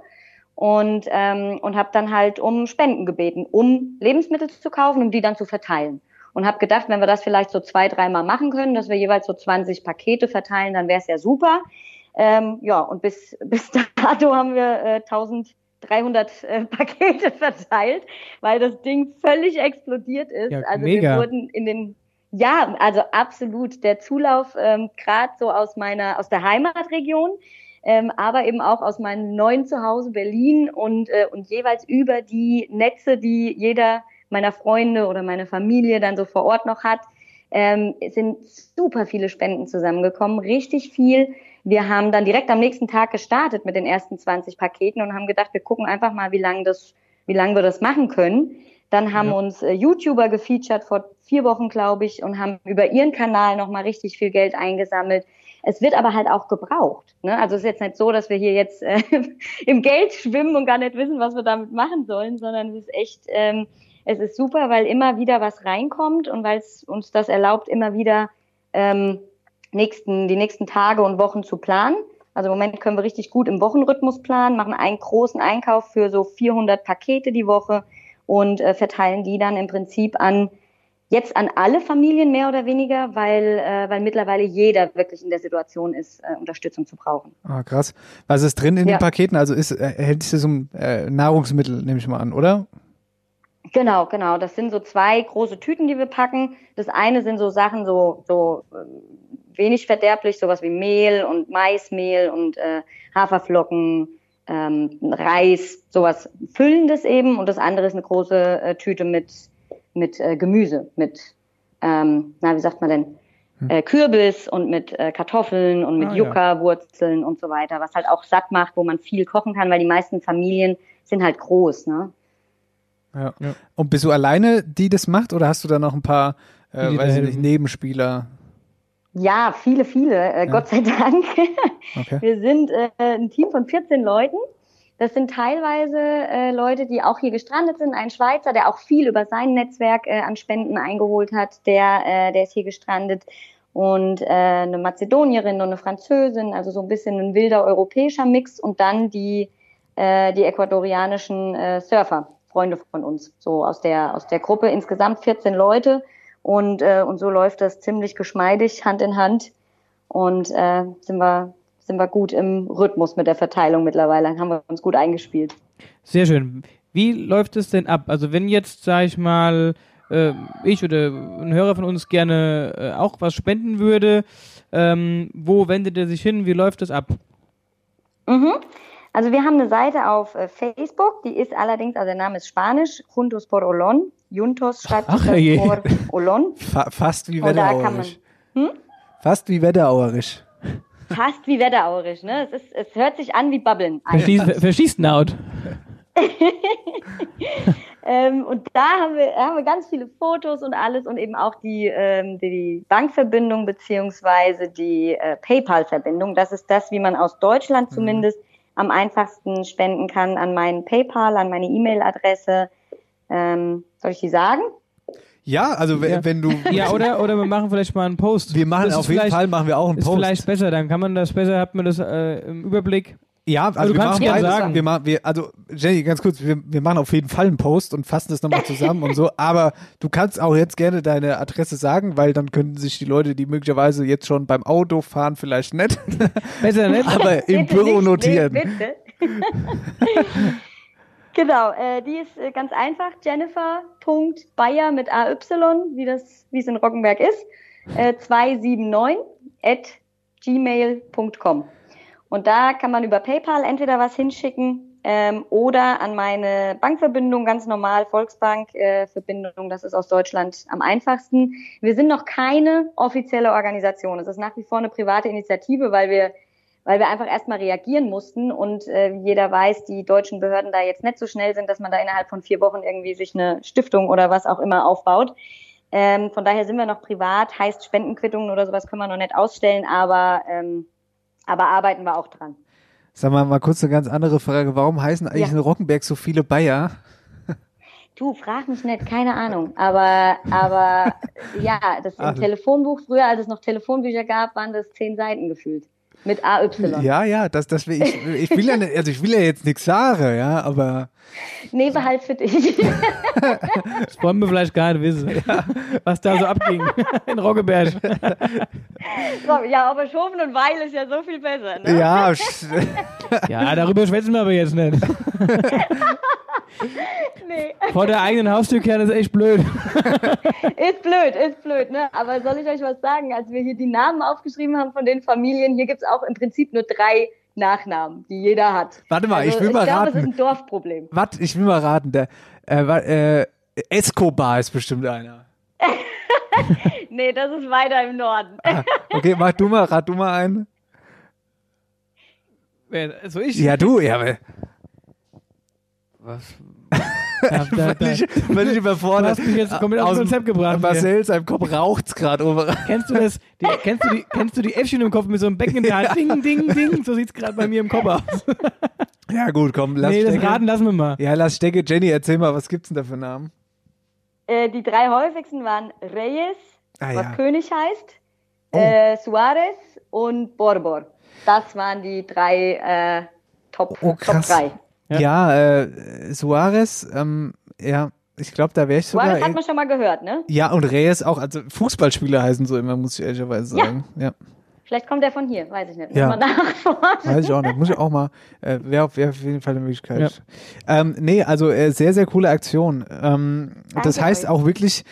und, ähm, und habe dann halt um Spenden gebeten, um Lebensmittel zu kaufen, um die dann zu verteilen und habe gedacht, wenn wir das vielleicht so zwei, dreimal machen können, dass wir jeweils so 20 Pakete verteilen, dann wäre es ja super. Ähm, ja, und bis, (laughs) bis dato haben wir äh, 1300 äh, Pakete (laughs) verteilt, weil das Ding völlig explodiert ist. Ja, also mega. wir wurden in den ja, also absolut der Zulauf ähm, gerade so aus meiner aus der Heimatregion, ähm, aber eben auch aus meinem neuen Zuhause Berlin und äh, und jeweils über die Netze, die jeder meiner Freunde oder meine Familie dann so vor Ort noch hat, ähm, sind super viele Spenden zusammengekommen, richtig viel. Wir haben dann direkt am nächsten Tag gestartet mit den ersten 20 Paketen und haben gedacht, wir gucken einfach mal, wie lange das, wie lange wir das machen können. Dann haben ja. uns äh, YouTuber gefeatured vor vier Wochen, glaube ich, und haben über ihren Kanal nochmal richtig viel Geld eingesammelt. Es wird aber halt auch gebraucht. Ne? Also es ist jetzt nicht so, dass wir hier jetzt äh, (laughs) im Geld schwimmen und gar nicht wissen, was wir damit machen sollen, sondern es ist echt, ähm, es ist super, weil immer wieder was reinkommt und weil es uns das erlaubt, immer wieder ähm, nächsten, die nächsten Tage und Wochen zu planen. Also im Moment können wir richtig gut im Wochenrhythmus planen, machen einen großen Einkauf für so 400 Pakete die Woche und äh, verteilen die dann im Prinzip an jetzt an alle Familien mehr oder weniger, weil, äh, weil mittlerweile jeder wirklich in der Situation ist, äh, Unterstützung zu brauchen. Ah, krass. Was ist drin in Ja. den Paketen? Also ist, äh, hält es um äh, Nahrungsmittel, nehme ich mal an, oder? Genau, genau. Das sind so zwei große Tüten, die wir packen. Das eine sind so Sachen, so, so ähm, wenig verderblich, sowas wie Mehl und Maismehl und äh, Haferflocken, ähm, Reis, sowas Füllendes eben. Und das andere ist eine große äh, Tüte mit, mit äh, Gemüse, mit, ähm, na, wie sagt man denn? Äh, Kürbis und mit äh, Kartoffeln und mit Ah, ja. Yucca-Wurzeln und so weiter, was halt auch satt macht, wo man viel kochen kann, weil die meisten Familien sind halt groß, ne? Ja. Und bist du alleine, die das macht, oder hast du da noch ein paar, äh, weiß ich nicht, Nebenspieler? Ja, viele, viele, äh, Ja. Gott sei Dank. (laughs) Okay. Wir sind äh, ein Team von 14 Leuten. Das sind teilweise äh, Leute, die auch hier gestrandet sind. Ein Schweizer, der auch viel über sein Netzwerk äh, an Spenden eingeholt hat, der, äh, der ist hier gestrandet. Und äh, eine Mazedonierin und eine Französin, also so ein bisschen ein wilder europäischer Mix. Und dann die, äh, die ecuadorianischen äh, Surfer, Freunde von uns, so aus der, aus der Gruppe. Insgesamt 14 Leute. Und, äh, und so läuft das ziemlich geschmeidig, Hand in Hand. Und äh, sind wir sind wir gut im Rhythmus mit der Verteilung mittlerweile. Haben wir uns gut eingespielt. Sehr schön. Wie läuft es denn ab? Also wenn jetzt, sag ich mal, äh, ich oder ein Hörer von uns gerne äh, auch was spenden würde, ähm, wo wendet er sich hin? Wie läuft es ab? Mhm. Also wir haben eine Seite auf äh, Facebook, die ist allerdings, also der Name ist Spanisch, Juntos por Olon. Juntos schreibt sich Ach, je. por Olon. Fa fast wie Wetterauerisch. Fast wie Wetterauerisch. fast wie Wetteraurisch, ne? Es, ist, es hört sich an wie Babbeln. Verschieß, verschießt laut. (laughs) Ähm, und da haben wir, haben wir ganz viele Fotos und alles und eben auch die, ähm, die Bankverbindung beziehungsweise die äh, PayPal-Verbindung. Das ist das, wie man aus Deutschland zumindest am einfachsten spenden kann an meinen PayPal, an meine E-Mail-Adresse. Ähm, soll ich die sagen? Ja, also wenn, Ja. wenn du. (laughs) Ja, oder, oder wir machen vielleicht mal einen Post. Wir machen Das ist auf jeden vielleicht- Fall machen wir auch einen Ist Post. vielleicht besser, dann kann man das besser, hat man das äh, im Überblick. Ja, also du wir kannst machen beides. sagen. Wir machen, wir, also Jenny, ganz kurz, wir, wir machen auf jeden Fall einen Post und fassen das nochmal zusammen und so. (laughs) Aber du kannst auch jetzt gerne deine Adresse sagen, weil dann könnten sich die Leute, die möglicherweise jetzt schon beim Auto fahren, vielleicht nicht, (laughs) Besser nicht? (laughs) aber im Bitte Büro nicht, notieren. Bitte. genau, äh, die ist äh, ganz einfach. Jennifer.bayer mit AY, wie das, wie es in Rockenberg ist, äh, 279 at gmail.com. Und da kann man über PayPal entweder was hinschicken ähm, oder an meine Bankverbindung, ganz normal, Volksbank-Verbindung, das ist aus Deutschland am einfachsten. Wir sind noch keine offizielle Organisation. Es ist nach wie vor eine private Initiative, weil wir weil wir einfach erstmal reagieren mussten und äh, jeder weiß, die deutschen Behörden da jetzt nicht so schnell sind, dass man da innerhalb von vier Wochen irgendwie sich eine Stiftung oder was auch immer aufbaut. Ähm, von daher sind wir noch privat, heißt Spendenquittungen oder sowas können wir noch nicht ausstellen, aber, ähm, aber arbeiten wir auch dran. Sag mal, mal kurz eine ganz andere Frage. Warum heißen eigentlich Ja. in Rockenberg so viele Bayer? Du, frag mich nicht, keine Ahnung. Aber, aber (laughs) ja, das im Telefonbuch, früher als es noch Telefonbücher gab, waren das zehn Seiten gefühlt. Mit AY. Ja, ja, das, das will ich, ich will ja nicht, also ich will ja jetzt nichts sagen, ja, aber Nee, behalt für dich. Das wollen wir vielleicht gar nicht wissen, was da so abging in Roggeberg. ja, aber Schofen und Weil ist ja so viel besser. Ne? ja, (laughs) Ja, darüber schwätzen wir aber jetzt nicht. (laughs) Nee. Vor der eigenen Haustür kehren ist echt blöd. (laughs) Ist blöd, ist blöd, ne? Aber soll ich euch was sagen? Als wir hier die Namen aufgeschrieben haben von den Familien, hier gibt's auch im Prinzip nur drei Nachnamen, die jeder hat. Warte mal, also, ich will mal glaube, raten. das ist ein Dorfproblem. was, ich will mal raten, der, äh, äh, Escobar ist bestimmt einer. (laughs) Nee, das ist weiter im Norden. Ah, okay, mach du mal, rat du mal einen. Wer- So ich? Ja, du, ja, weil, (laughs) Da, da, da. völlig, völlig Du überfordert. hast mich jetzt komplett aus dem Konzept gebracht. Marcel, seinem Kopf raucht's gerade oben. Kennst du das? Die, kennst, du die, kennst du die Äffchen im Kopf mit so einem Becken in der Hand? Ding, ding, ding. So sieht's gerade bei mir im Kopf aus. (laughs) Ja, gut, komm, lass nee, das stecken. Raten lassen wir mal. Ja, lass stecke. Jenny, erzähl mal, was gibt's denn da für Namen? Äh, die drei häufigsten waren Reyes, Ah, was ja. König heißt, Oh. äh, Suarez und Borbor. Das waren die drei äh, Top, Oh, Top krass. 3. Ja, äh, Suarez, ähm, ja, ich glaube, da wäre ich sogar. Suarez hat man schon mal gehört, ne? ja, und Reyes auch, also Fußballspieler heißen so immer, muss ich ehrlicherweise Ja. sagen. Ja, Vielleicht kommt der von hier, weiß ich nicht. Muss Ja. man nachforschen. weiß ich auch nicht. Muss ich auch mal, äh, wäre auf, wär auf jeden Fall eine Möglichkeit. Ähm, nee, also äh, sehr, sehr coole Aktion. Ähm, das heißt euch. auch wirklich,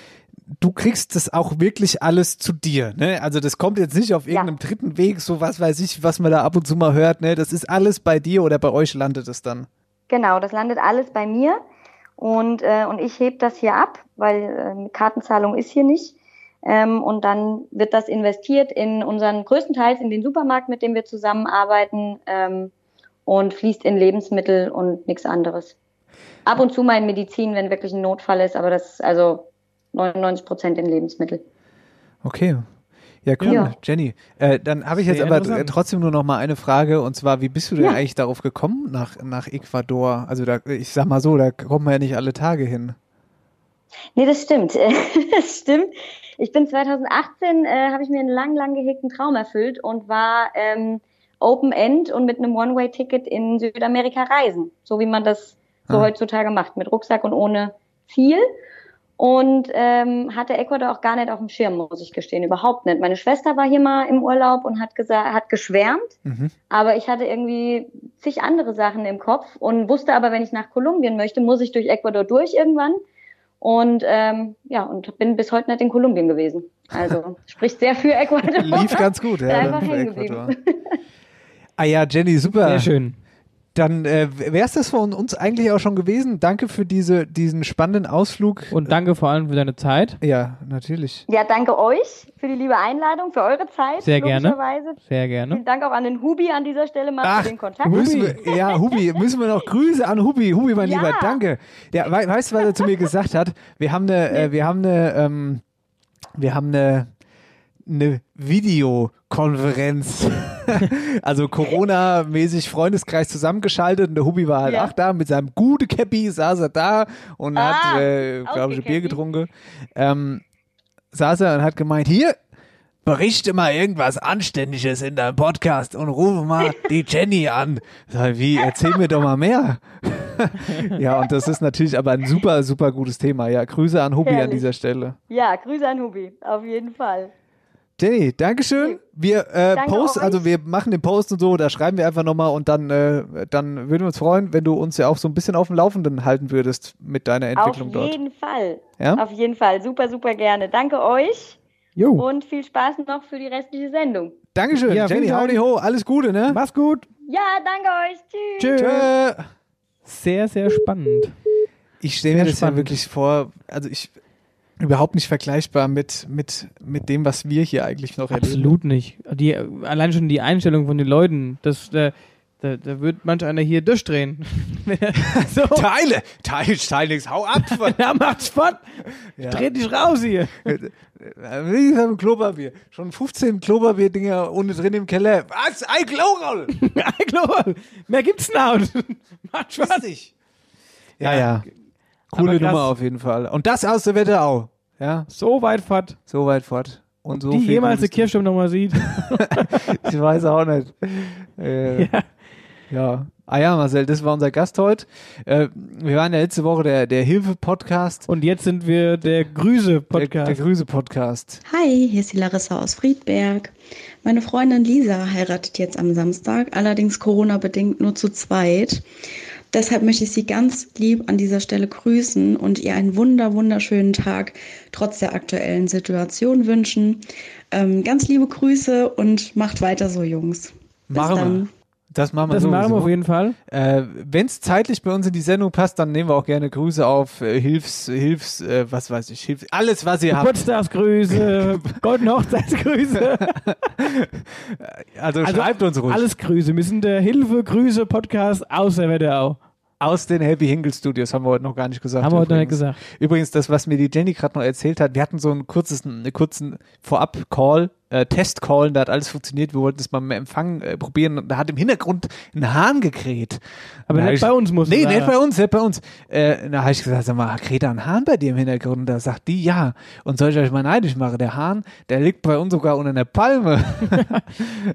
du kriegst das auch wirklich alles zu dir. Ne? Also das kommt jetzt nicht auf Ja. irgendeinem dritten Weg, so was weiß ich, was man da ab und zu mal hört. Ne? Das ist alles bei dir oder bei euch landet es dann. Genau, das landet alles bei mir und, äh, und ich heb das hier ab, weil ähm, Kartenzahlung ist hier nicht. Ähm, und dann wird das investiert in unseren größtenteils in den Supermarkt, mit dem wir zusammenarbeiten ähm, und fließt in Lebensmittel und nichts anderes. Ab und zu mal in Medizin, wenn wirklich ein Notfall ist, aber das ist also 99 Prozent in Lebensmittel. Okay. Ja, cool, Ja. Jenny. Äh, dann habe ich jetzt aber trotzdem nur noch mal eine Frage und zwar, wie bist du denn Ja. eigentlich darauf gekommen nach, nach Ecuador? Also da, ich sag mal so, da kommt man ja nicht alle Tage hin. Nee, das stimmt. (laughs) das stimmt. Ich bin 2018, äh, habe ich mir einen lang, lang gehegten Traum erfüllt und war ähm, Open End und mit einem One-Way-Ticket in Südamerika reisen. So wie man das so Ah. heutzutage macht, mit Rucksack und ohne Ziel. Und ähm, hatte Ecuador auch gar nicht auf dem Schirm, muss ich gestehen, überhaupt nicht. Meine Schwester war hier mal im Urlaub und hat gesagt, hat geschwärmt, Mhm. aber ich hatte irgendwie zig andere Sachen im Kopf und wusste aber, wenn ich nach Kolumbien möchte, muss ich durch Ecuador durch irgendwann. Und ähm, ja, und bin bis heute nicht in Kolumbien gewesen. Also (laughs) spricht sehr für Ecuador. Lief ganz gut, ja, Einfach hängen Ecuador. geblieben. Ah ja, Jenny, super. Sehr schön. Dann äh, wäre es das von uns eigentlich auch schon gewesen. Danke für diese, diesen spannenden Ausflug. Und danke vor allem für deine Zeit. ja, natürlich. Ja, danke euch für die liebe Einladung, für eure Zeit. Sehr gerne. Sehr gerne. Vielen Dank auch an den Hubi an dieser Stelle mal Ach, für den Kontakt. müssen wir, ja, Hubi, müssen wir noch Grüße an Hubi. Hubi, mein Ja. Lieber, danke. Der, we, weißt du, was er zu mir gesagt hat? Wir haben eine, äh, wir haben eine, ähm, wir haben eine, eine Videokonferenz, (laughs) also Corona-mäßig Freundeskreis zusammengeschaltet und der Hubi war halt Ja. auch da mit seinem gute Käppi, saß er da und Ah, hat, äh, glaube ich, ein Bier getrunken. Ähm, saß er und hat gemeint, hier, berichte mal irgendwas Anständiges in deinem Podcast und rufe mal (laughs) die Jenny an. Sag, wie, erzähl mir doch mal mehr. (laughs) ja, und das ist natürlich aber ein super, super gutes Thema. Ja, Grüße an Hubi an Herrlich. dieser Stelle. Ja, Grüße an Hubi, auf jeden Fall. Jenny, Dankeschön. Wir äh, Danke posten, also wir machen den Post und so, da schreiben wir einfach nochmal und dann, äh, dann würden wir uns freuen, wenn du uns ja auch so ein bisschen auf dem Laufenden halten würdest mit deiner Entwicklung auf dort. jeden Fall. Ja? Auf jeden Fall. Super, super gerne. Danke euch Jo. und viel Spaß noch für die restliche Sendung. Dankeschön, Ja, Jenny, howdy ho, alles Gute, ne? Mach's gut. Ja, danke euch. Tschüss. Tschö. Sehr, sehr spannend. Ich stelle mir das ja spannend. wirklich vor, also ich überhaupt nicht vergleichbar mit, mit, mit dem, was wir hier eigentlich noch erleben. Absolut nicht. Die, allein schon die Einstellung von den Leuten, das, da, da, da wird manch einer hier durchdrehen. (laughs) so, Teile, teile, teile nix, hau ab. (laughs) ja, macht's fort. Ja. Dreh dich raus hier. Wie gesagt, Klopapier. Schon 15 Klopapier-Dinger ohne drin im Keller. Was? Ein Kloroll! (laughs) Klar, mehr gibt's nicht. Macht Spaß. dich. Ja, ja. Coole. Nummer auf jeden Fall. Und das aus der Wetterau. Ja, So weit fort. so weit fort. Und so die viel jemals eine Gutes. Kirchturm nochmal sieht. (laughs) Ich weiß auch nicht. (laughs) Äh, ja. Ja. Ah ja, Marcel, das war unser Gast heute. Äh, wir waren ja letzte Woche der, der Hilfe-Podcast. Und jetzt sind wir der Der, der Grüße-Podcast. Grüße-Podcast. Hi, hier ist die Larissa aus Friedberg. Meine Freundin Lisa heiratet jetzt am Samstag, allerdings Corona-bedingt nur zu zweit. Deshalb möchte ich sie ganz lieb an dieser Stelle grüßen und ihr einen wunder, wunderschönen Tag trotz der aktuellen Situation wünschen. Ähm, ganz liebe Grüße und macht weiter so, Jungs. Bis Machen dann. Das machen wir Das machen wir auf jeden Fall. Äh, Wenn es zeitlich bei uns in die Sendung passt, dann nehmen wir auch gerne Grüße auf. Äh, Hilfs, Hilfs, äh, was weiß ich, Hilfs, alles, was ihr habt. Geburtstagsgrüße, (laughs) goldene Hochzeitsgrüße. Also, schreibt uns ruhig. Alles Grüße. Wir sind der Hilfe-Grüße-Podcast aus der Wetterau. Aus den Happy Hingle Studios haben wir heute noch gar nicht gesagt. Haben wir heute noch nicht übrigens. gesagt. Übrigens, das, was mir die Jenny gerade noch erzählt hat, wir hatten so einen kurzen Vorab-Call äh, Testcallen, da hat alles funktioniert. Wir wollten es mal mit dem Empfang äh, probieren und da hat im Hintergrund ein Hahn gekräht. Aber nicht ich- bei uns muss Nee, es nicht bei uns, nicht bei uns. Äh, da habe ich gesagt, sag mal, kräht da ein Hahn bei dir im Hintergrund? Und da sagt die, ja. Und soll ich euch mal neidisch machen? Der Hahn, der liegt bei uns sogar unter einer Palme. (laughs)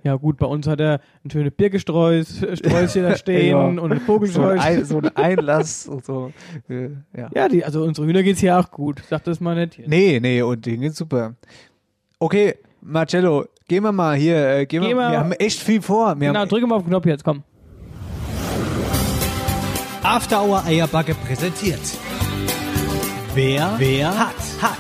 Ja gut, bei uns hat er ein schönes Birkesträuß, Sträußchen da (laughs) stehen Ja. und ein so, ein so ein Einlass und so. Äh, ja. Ja, die, also unsere Hühner geht's hier auch gut. Sag das mal nicht. Nee, nee, und denen geht's super. Okay, Marcello, gehen wir mal hier. Äh, gehen Geh wir, mal- wir haben echt viel vor. Wir Genau, haben, drücke mal auf den Knopf jetzt, komm. After Hour Eierbacke präsentiert. Wer, wer hat, hat.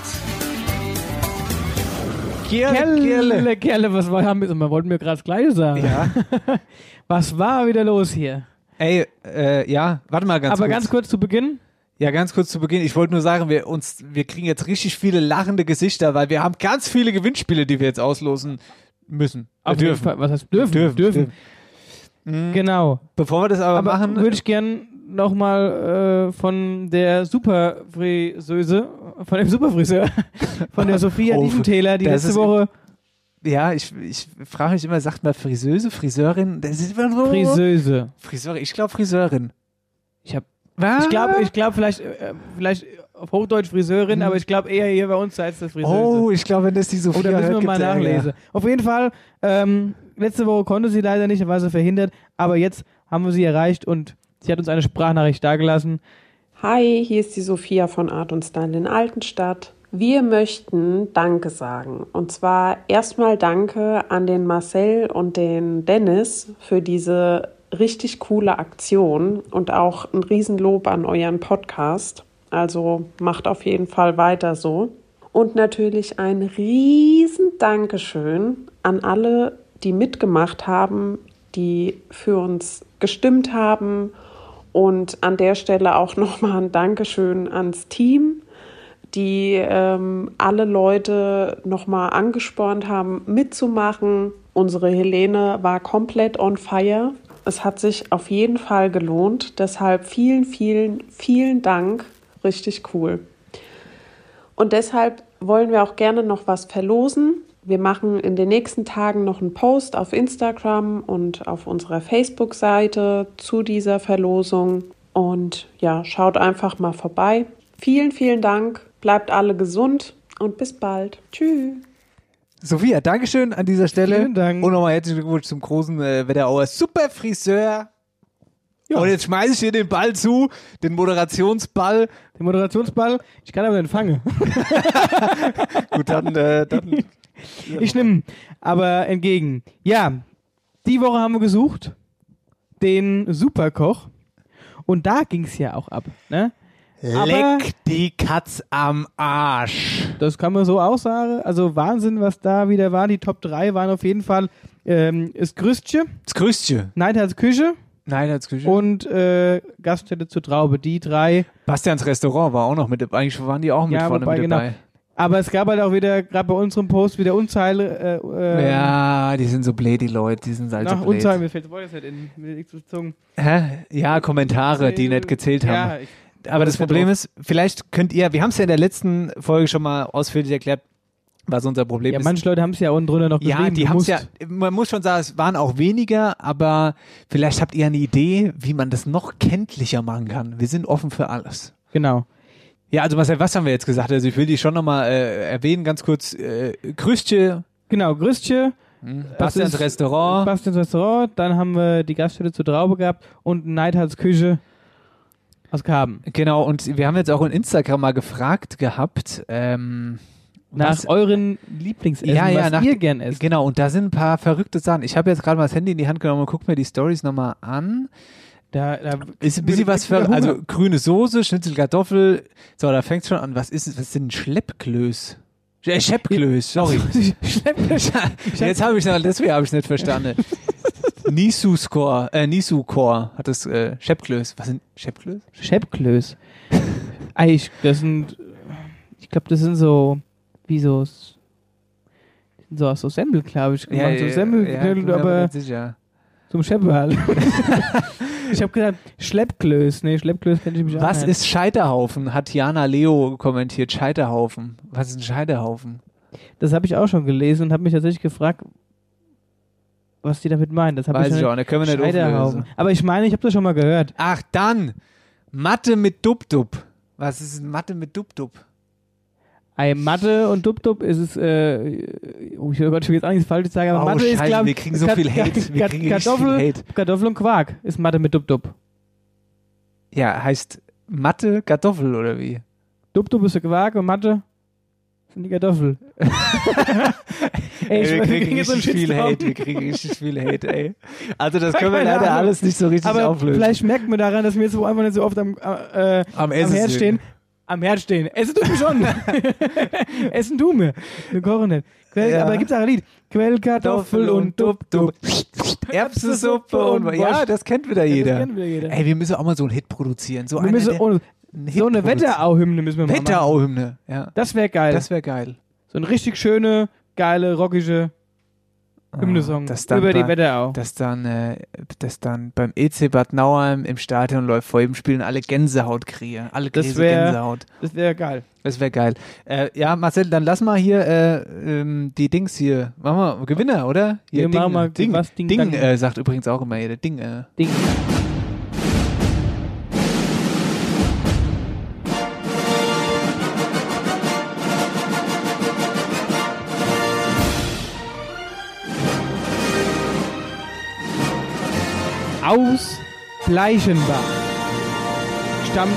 Kerle, Kerle, Kerle, was war, haben wir, wir wollten mir gerade das Gleiche sagen. Ja. (laughs) Was war wieder los hier? Ey, äh, ja, warte mal ganz Aber kurz. ganz kurz zu Beginn. Ja, ganz kurz zu Beginn. Ich wollte nur sagen, wir uns, wir kriegen jetzt richtig viele lachende Gesichter, weil wir haben ganz viele Gewinnspiele, die wir jetzt auslosen müssen. Auf jeden dürfen. Fall. Was heißt dürfen? Dürfen, Dürfen. Mhm. Genau. Bevor wir das aber, Aber machen, würde ich gern nochmal äh, von der Superfriseuse, von dem Superfriseur, (laughs) von der Sophia (laughs) Oh, Diefentäler, die letzte Woche ja, ich, ich frage mich immer, sagt man Friseuse, Friseurin? Das ist immer so. Friseuse. Friseurin, ich glaube Friseurin. Ich hab, Was? ich glaube, ich glaube vielleicht, äh, vielleicht auf Hochdeutsch Friseurin, aber ich glaube eher hier bei uns heißt das Friseuse. Oh, ich glaube, wenn das die Sophia Oder müssen wir hört, mal nachlesen. Auf jeden Fall, ähm, letzte Woche konnte sie leider nicht, da war sie verhindert, aber jetzt haben wir sie erreicht und sie hat uns eine Sprachnachricht dagelassen. Hi, hier ist die Sophia von Art und Style in Altenstadt. Wir möchten Danke sagen. Und zwar erstmal Danke an den Marcel und den Dennis für diese richtig coole Aktion und auch ein Riesenlob an euren Podcast. Also macht auf jeden Fall weiter so. Und natürlich ein riesen Dankeschön an alle, die mitgemacht haben, die für uns gestimmt haben und an der Stelle auch (laughs) nochmal ein Dankeschön ans Team, die ähm, alle Leute nochmal angespornt haben, mitzumachen. Unsere Helene war komplett on fire. Es hat sich auf jeden Fall gelohnt. Deshalb vielen, vielen, vielen Dank. Richtig cool. Und deshalb wollen wir auch gerne noch was verlosen. Wir machen in den nächsten Tagen noch einen Post auf Instagram und auf unserer Facebook-Seite zu dieser Verlosung. Und ja, schaut einfach mal vorbei. Vielen, vielen Dank. Bleibt alle gesund und bis bald. Tschüss. Sophia, Dankeschön an dieser Stelle. Vielen Dank. Und nochmal herzlichen Glückwunsch zum großen äh, Wetterauer Superfriseur. Und jetzt schmeiße ich dir den Ball zu, den Moderationsball. Den Moderationsball, ich kann aber den fangen. (laughs) Gut, dann, äh, dann Ich nehme aber entgegen. Ja, die Woche haben wir gesucht, den Superkoch. Und da ging es ja auch ab. Ne? Leck die Katz am Arsch. das kann man so auch sagen. Also Wahnsinn, was da wieder war. Die Top 3 waren auf jeden Fall ähm, das Grüßtje, Das Grüßtje. Neidhards Küche Nein, als Küche. und äh, Gaststätte zur Traube. Die drei. Bastians Restaurant war auch noch mit dabei. Eigentlich waren die auch mit Ja, vorne wobei, mit genau. dabei. Aber es gab halt auch wieder, gerade bei unserem Post, wieder Unzeile. Äh, äh, Ja, die sind so blöd, die Leute. Die sind halt Nach so blöd. Unzeile, mir fällt das Wort jetzt nicht in. Mir. Hä? Ja, Kommentare, die nicht gezählt haben. Ja, ich, Aber das Problem auf. ist, vielleicht könnt ihr, wir haben es ja in der letzten Folge schon mal ausführlich erklärt, was unser Problem ja, ist. manche Leute haben es ja unten drunter noch ja, geschrieben. die du haben es ja, man muss schon sagen, es waren auch weniger, aber vielleicht habt ihr eine Idee, wie man das noch kenntlicher machen kann. Wir sind offen für alles. Genau. Ja, also Marcel, was haben wir jetzt gesagt? Also ich will die schon nochmal äh, erwähnen, ganz kurz. Äh, Krüstje, Genau, Grüßtje. Bastians ist- Restaurant. Bastians Restaurant. Dann haben wir die Gaststätte zur Traube gehabt und Neidhards Küche aus Karben. Genau, und wir haben jetzt auch in Instagram mal gefragt gehabt, ähm, Nach was- euren Lieblingsessen, Ja, ja, was nach- ihr gern esst. Genau, und da sind ein paar verrückte Sachen. Ich habe jetzt gerade mal das Handy in die Hand genommen und guck mir die Stories nochmal an. Da, da Ist ein bisschen was für, also grüne Soße, Schnitzel, Kartoffel. So, da fängt schon an. Was ist es? Was sind Schleppklöß? Äh, Scheppklöß, sorry. (laughs) (laughs) Jetzt habe ich noch, deswegen habe ich nicht verstanden. (laughs) Nisu-Score, äh, Nisu-Core hat das, äh, Scheppklöß. Was sind Scheppklöß? Scheppklöß. Eigentlich, das sind, ich glaube, das sind so, wie so, so aus so Semmel, glaube ich. gemacht. so Semmel, bin mir aber sicher. zum Scheppe halt. (laughs) ich habe gesagt, Schleppklöß. Nee, Schleppklöß kenne ich mich auch Was ist Scheiterhaufen? Hat Jana Leo kommentiert. Scheiterhaufen. Was ist ein Scheiterhaufen? Das habe ich auch schon gelesen und habe mich tatsächlich gefragt, was die damit meinen. Das Weiß ich, ich noch auch nicht, können wir nicht auflösen. Aber ich meine, ich habe das schon mal gehört. Ach, dann. Mathe mit Dub-Dub. Was ist Mathe mit Dub-Dub? Ei, Mathe und Dub-Dub ist es, äh, oh ich will jetzt auch nichts Falsches sagen, aber Oh, Mathe ist, Scheiße, glaube wir kriegen so viel Hate. Wir kriegen Kartoffel, viel Hate. Kartoffel und Quark ist Mathe mit Dub-Dub. Ja, heißt Mathe Kartoffel oder wie? Dub-Dub ist der Quark und Mathe sind die Kartoffel. Ey, ich- wir kriegen jetzt so richtig viel. Hate. Wir kriegen richtig viel Hate, ey. Also das (laughs) können wir leider Ahnung. alles nicht so richtig Aber auflösen. vielleicht merkt man daran, dass wir jetzt so einfach nicht so oft am, äh, Am am Herd stehen. Am Herd stehen. Essen tun wir schon. (laughs) (laughs) Essen tun wir. Wir kochen nicht. Quell, Ja. Aber da gibt es auch ein Lied. Quellkartoffel und Dub-Dub. Erbsensuppe und ja, das kennt wieder jeder. Das kennt wieder jeder. Ey, wir müssen auch mal so einen Hit produzieren. So, wir müssen der- einen Hit so eine. Wetterau-Hymne müssen wir mal machen. Wetterau-Hymne, ja. Das wäre geil. Das wäre geil. so eine richtig schöne, geile, rockige Hymne-Song das dann über die bei- Wetterau. Dass dann, äh, dass dann beim EC Bad Nauheim im Stadion läuft, vor jedem Spielen alle Gänsehaut kriegen. Alle Das wär- Gänsehaut. Das wäre geil. Das wäre geil. Äh, ja, Marcel, dann lass mal hier äh, ähm, die Dings hier. Machen wir Gewinner, oder? Hier, Wir Ding, machen mal Ding, was, Ding, Ding, äh, sagt übrigens auch immer jeder. Ding, äh. Ding. Aus Bleichenbach stammt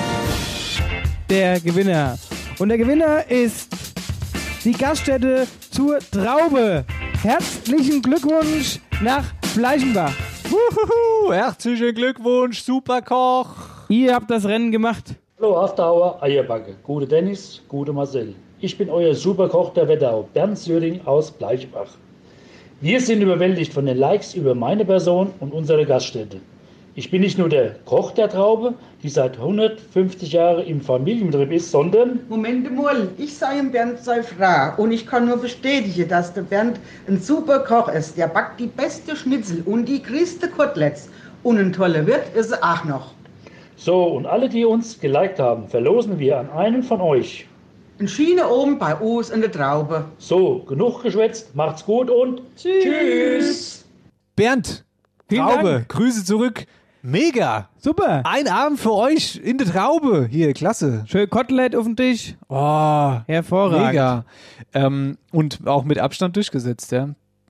der Gewinner. Und der Gewinner ist die Gaststätte zur Traube. Herzlichen Glückwunsch nach Bleichenbach. Wuhuhu, herzlichen Glückwunsch, Superkoch. Ihr habt das Rennen gemacht. Hallo After Hour Eierbacke. Gute Dennis, gute Marcel. Ich bin euer Superkoch der Wetterau, Bernd Söring aus Bleichbach. Wir sind überwältigt von den Likes über meine Person und unsere Gaststätte. Ich bin nicht nur der Koch der Traube, die seit 150 Jahren im Familienbetrieb ist, sondern Moment mal, ich sei im Bernd sei Frau und ich kann nur bestätigen, dass der Bernd ein super Koch ist. Der backt die beste Schnitzel und die größte Koteletts. Und ein toller Wirt ist er auch noch. so und alle, die uns geliked haben, verlosen wir an einen von euch. Ein Schiene oben bei uns in der Traube. So, genug geschwätzt, macht's gut und tschüss. Bernd, Vielen Traube, Dank. Grüße zurück. Mega. Super. Ein Abend für euch in der Traube. Hier, klasse. Schön Kotelett auf dem Tisch. Oh, Hervorragend. mega. Ähm, und auch mit Abstand durchgesetzt, ja.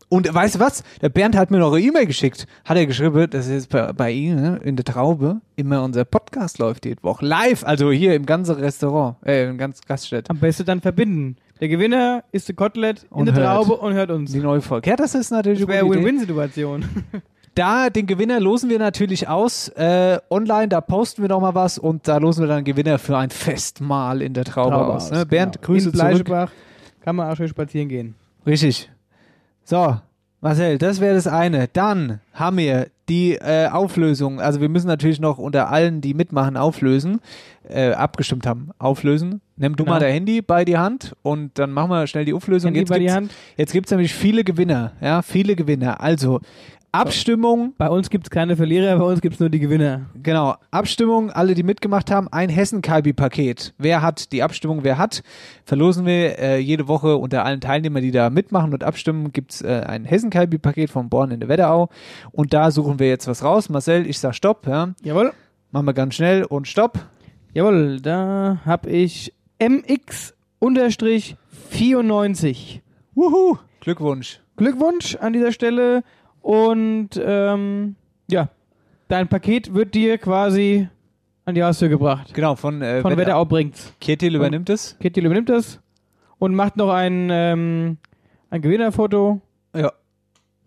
Und weißt du was? Der Bernd hat mir noch eine E-Mail geschickt. Hat er geschrieben, dass jetzt bei, bei ihm ne, in der Traube immer unser Podcast läuft jede Woche. Live, also hier im ganzen Restaurant, äh, im ganzen Gaststätte. Am besten dann verbinden. Der Gewinner ist der Kotelett in der. Traube und hört uns. Die neue Folge. Ja, das ist natürlich Das eine. Win-Win-Situation. (laughs) Da, den Gewinner losen wir natürlich aus. Äh, online, da posten wir noch mal was und da losen wir dann Gewinner für ein Festmahl in der Traube, Traube aus. Ne? Bernd, genau. Grüße In zurück. Kann man auch schön spazieren gehen. Richtig. So, Marcel, das wäre das eine. Dann haben wir die äh, Auflösung. Also wir müssen natürlich noch unter allen, die mitmachen, auflösen, äh, abgestimmt haben, auflösen. Nimm du Genau. mal dein Handy bei die Hand und dann machen wir schnell die Auflösung. Handy jetzt bei die gibt's, Hand. Jetzt gibt es nämlich viele Gewinner. Ja, viele Gewinner. Also Abstimmung. Bei uns gibt es keine Verlierer, bei uns gibt es nur die Gewinner. Genau, Abstimmung, alle, die mitgemacht haben, ein Hessen-Kalbi-Paket. Wer hat die Abstimmung, wer hat, verlosen wir äh, jede Woche unter allen Teilnehmern, die da mitmachen und abstimmen, gibt's äh, ein Hessen-Kalbi-Paket von Born in der Wetterau und da suchen wir jetzt was raus. Marcel, ich sag Stopp, ja. Jawohl. Machen wir ganz schnell und Stopp. Jawohl, da habe ich MX-94. Wuhu, Glückwunsch. Glückwunsch an dieser Stelle und ähm, ja, dein Paket wird dir quasi an die Haustür gebracht. Genau, von, äh, Von Wetterau bringt's. Ketil übernimmt es. Ketil übernimmt es und macht noch ein, ähm, ein Gewinnerfoto. Ja.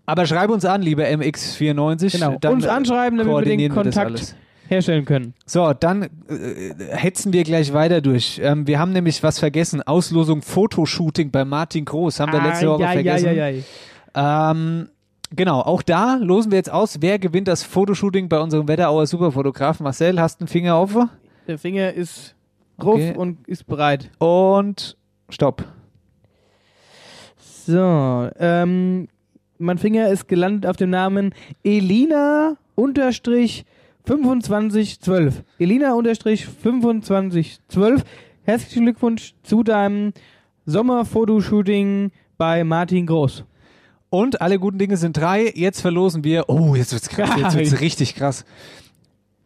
Aber schreib uns an, lieber MX94. Genau, dann, uns anschreiben, damit wir den wir Kontakt herstellen können. So, dann äh, hetzen wir gleich weiter durch. Ähm, wir haben nämlich was vergessen. Auslosung Fotoshooting bei Martin Groß. Haben wir letzte Woche Ai, ai, vergessen. ai, ai, ai. Ähm, genau, auch da losen wir jetzt aus, wer gewinnt das Fotoshooting bei unserem Wetterauer Superfotograf. Marcel, hast du einen Finger auf? Der Finger ist drauf Okay. und ist bereit. Und Stopp. So, ähm, mein Finger ist gelandet auf dem Namen Elina unterstrich 2512. Elina unterstrich 2512. Herzlichen Glückwunsch zu deinem Sommerfotoshooting bei Martin Groß. Und alle guten Dinge sind drei. Jetzt verlosen wir. Oh, jetzt wird's krass. Jetzt wird's richtig krass.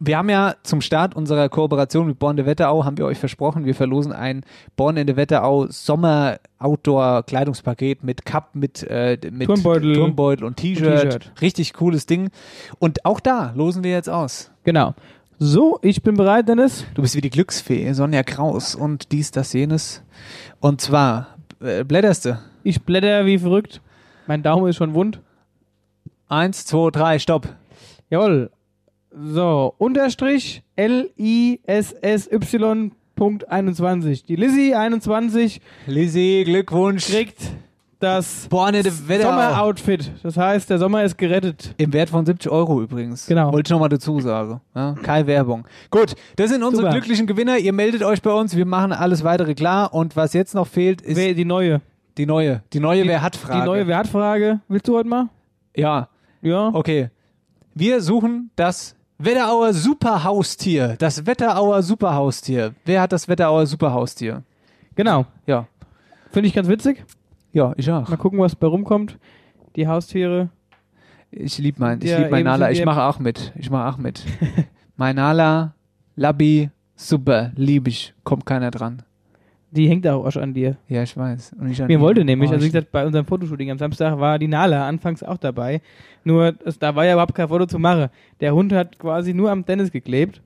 Wir haben ja zum Start unserer Kooperation mit Born de Wetterau, haben wir euch versprochen, wir verlosen ein Born in de Wetterau Sommer Outdoor Kleidungspaket mit Cup, mit, äh, mit Turmbeutel. Turmbeutel und T-Shirt. Richtig cooles Ding. Und auch da losen wir jetzt aus. Genau. So, ich bin bereit, Dennis. Du bist wie die Glücksfee, Sonja Kraus und dies, das, jenes. Und zwar, äh, blätterst du? Ich blätter wie verrückt. Mein Daumen ist schon wund. Eins, zwei, drei, stopp. Jawohl. So, Unterstrich L-I-S-S-Y Punkt 21. Die Lizzie 21 Lizzie, Glückwunsch. kriegt das. Sommeroutfit. Das heißt, der Sommer ist gerettet. Im Wert von 70 Euro übrigens. Genau. Wollte ich nochmal dazu sagen. Ja, keine Werbung. Gut, das sind unsere Super. glücklichen Gewinner. Ihr meldet euch bei uns. Wir machen alles weitere klar. Und was jetzt noch fehlt, ist die neue. Die neue. Die neue Wer hat Frage. Die neue Wer hat Frage. Willst du heute mal? Ja, Ja. okay. Wir suchen das Wetterauer Superhaustier. Das Wetterauer Superhaustier. Wer hat das Wetterauer Superhaustier? Genau. Ja. Finde ich ganz witzig. Ja, ich auch. Mal gucken, was bei rumkommt. Die Haustiere. Ich liebe mein, ich Ja, lieb mein Nala. Ich mache auch mit. Ich mache auch mit. (laughs) mein Nala, Labby, super, lieb ich. Kommt keiner dran. Die hängt auch schon an dir. Ja, ich weiß. Und ich Mir wollte nämlich, Oh, also wie ich- gesagt, bei unserem Fotoshooting am Samstag war die Nala anfangs auch dabei. Nur, es, da war ja überhaupt kein Foto zu machen. Der Hund hat quasi nur am Dennis geklebt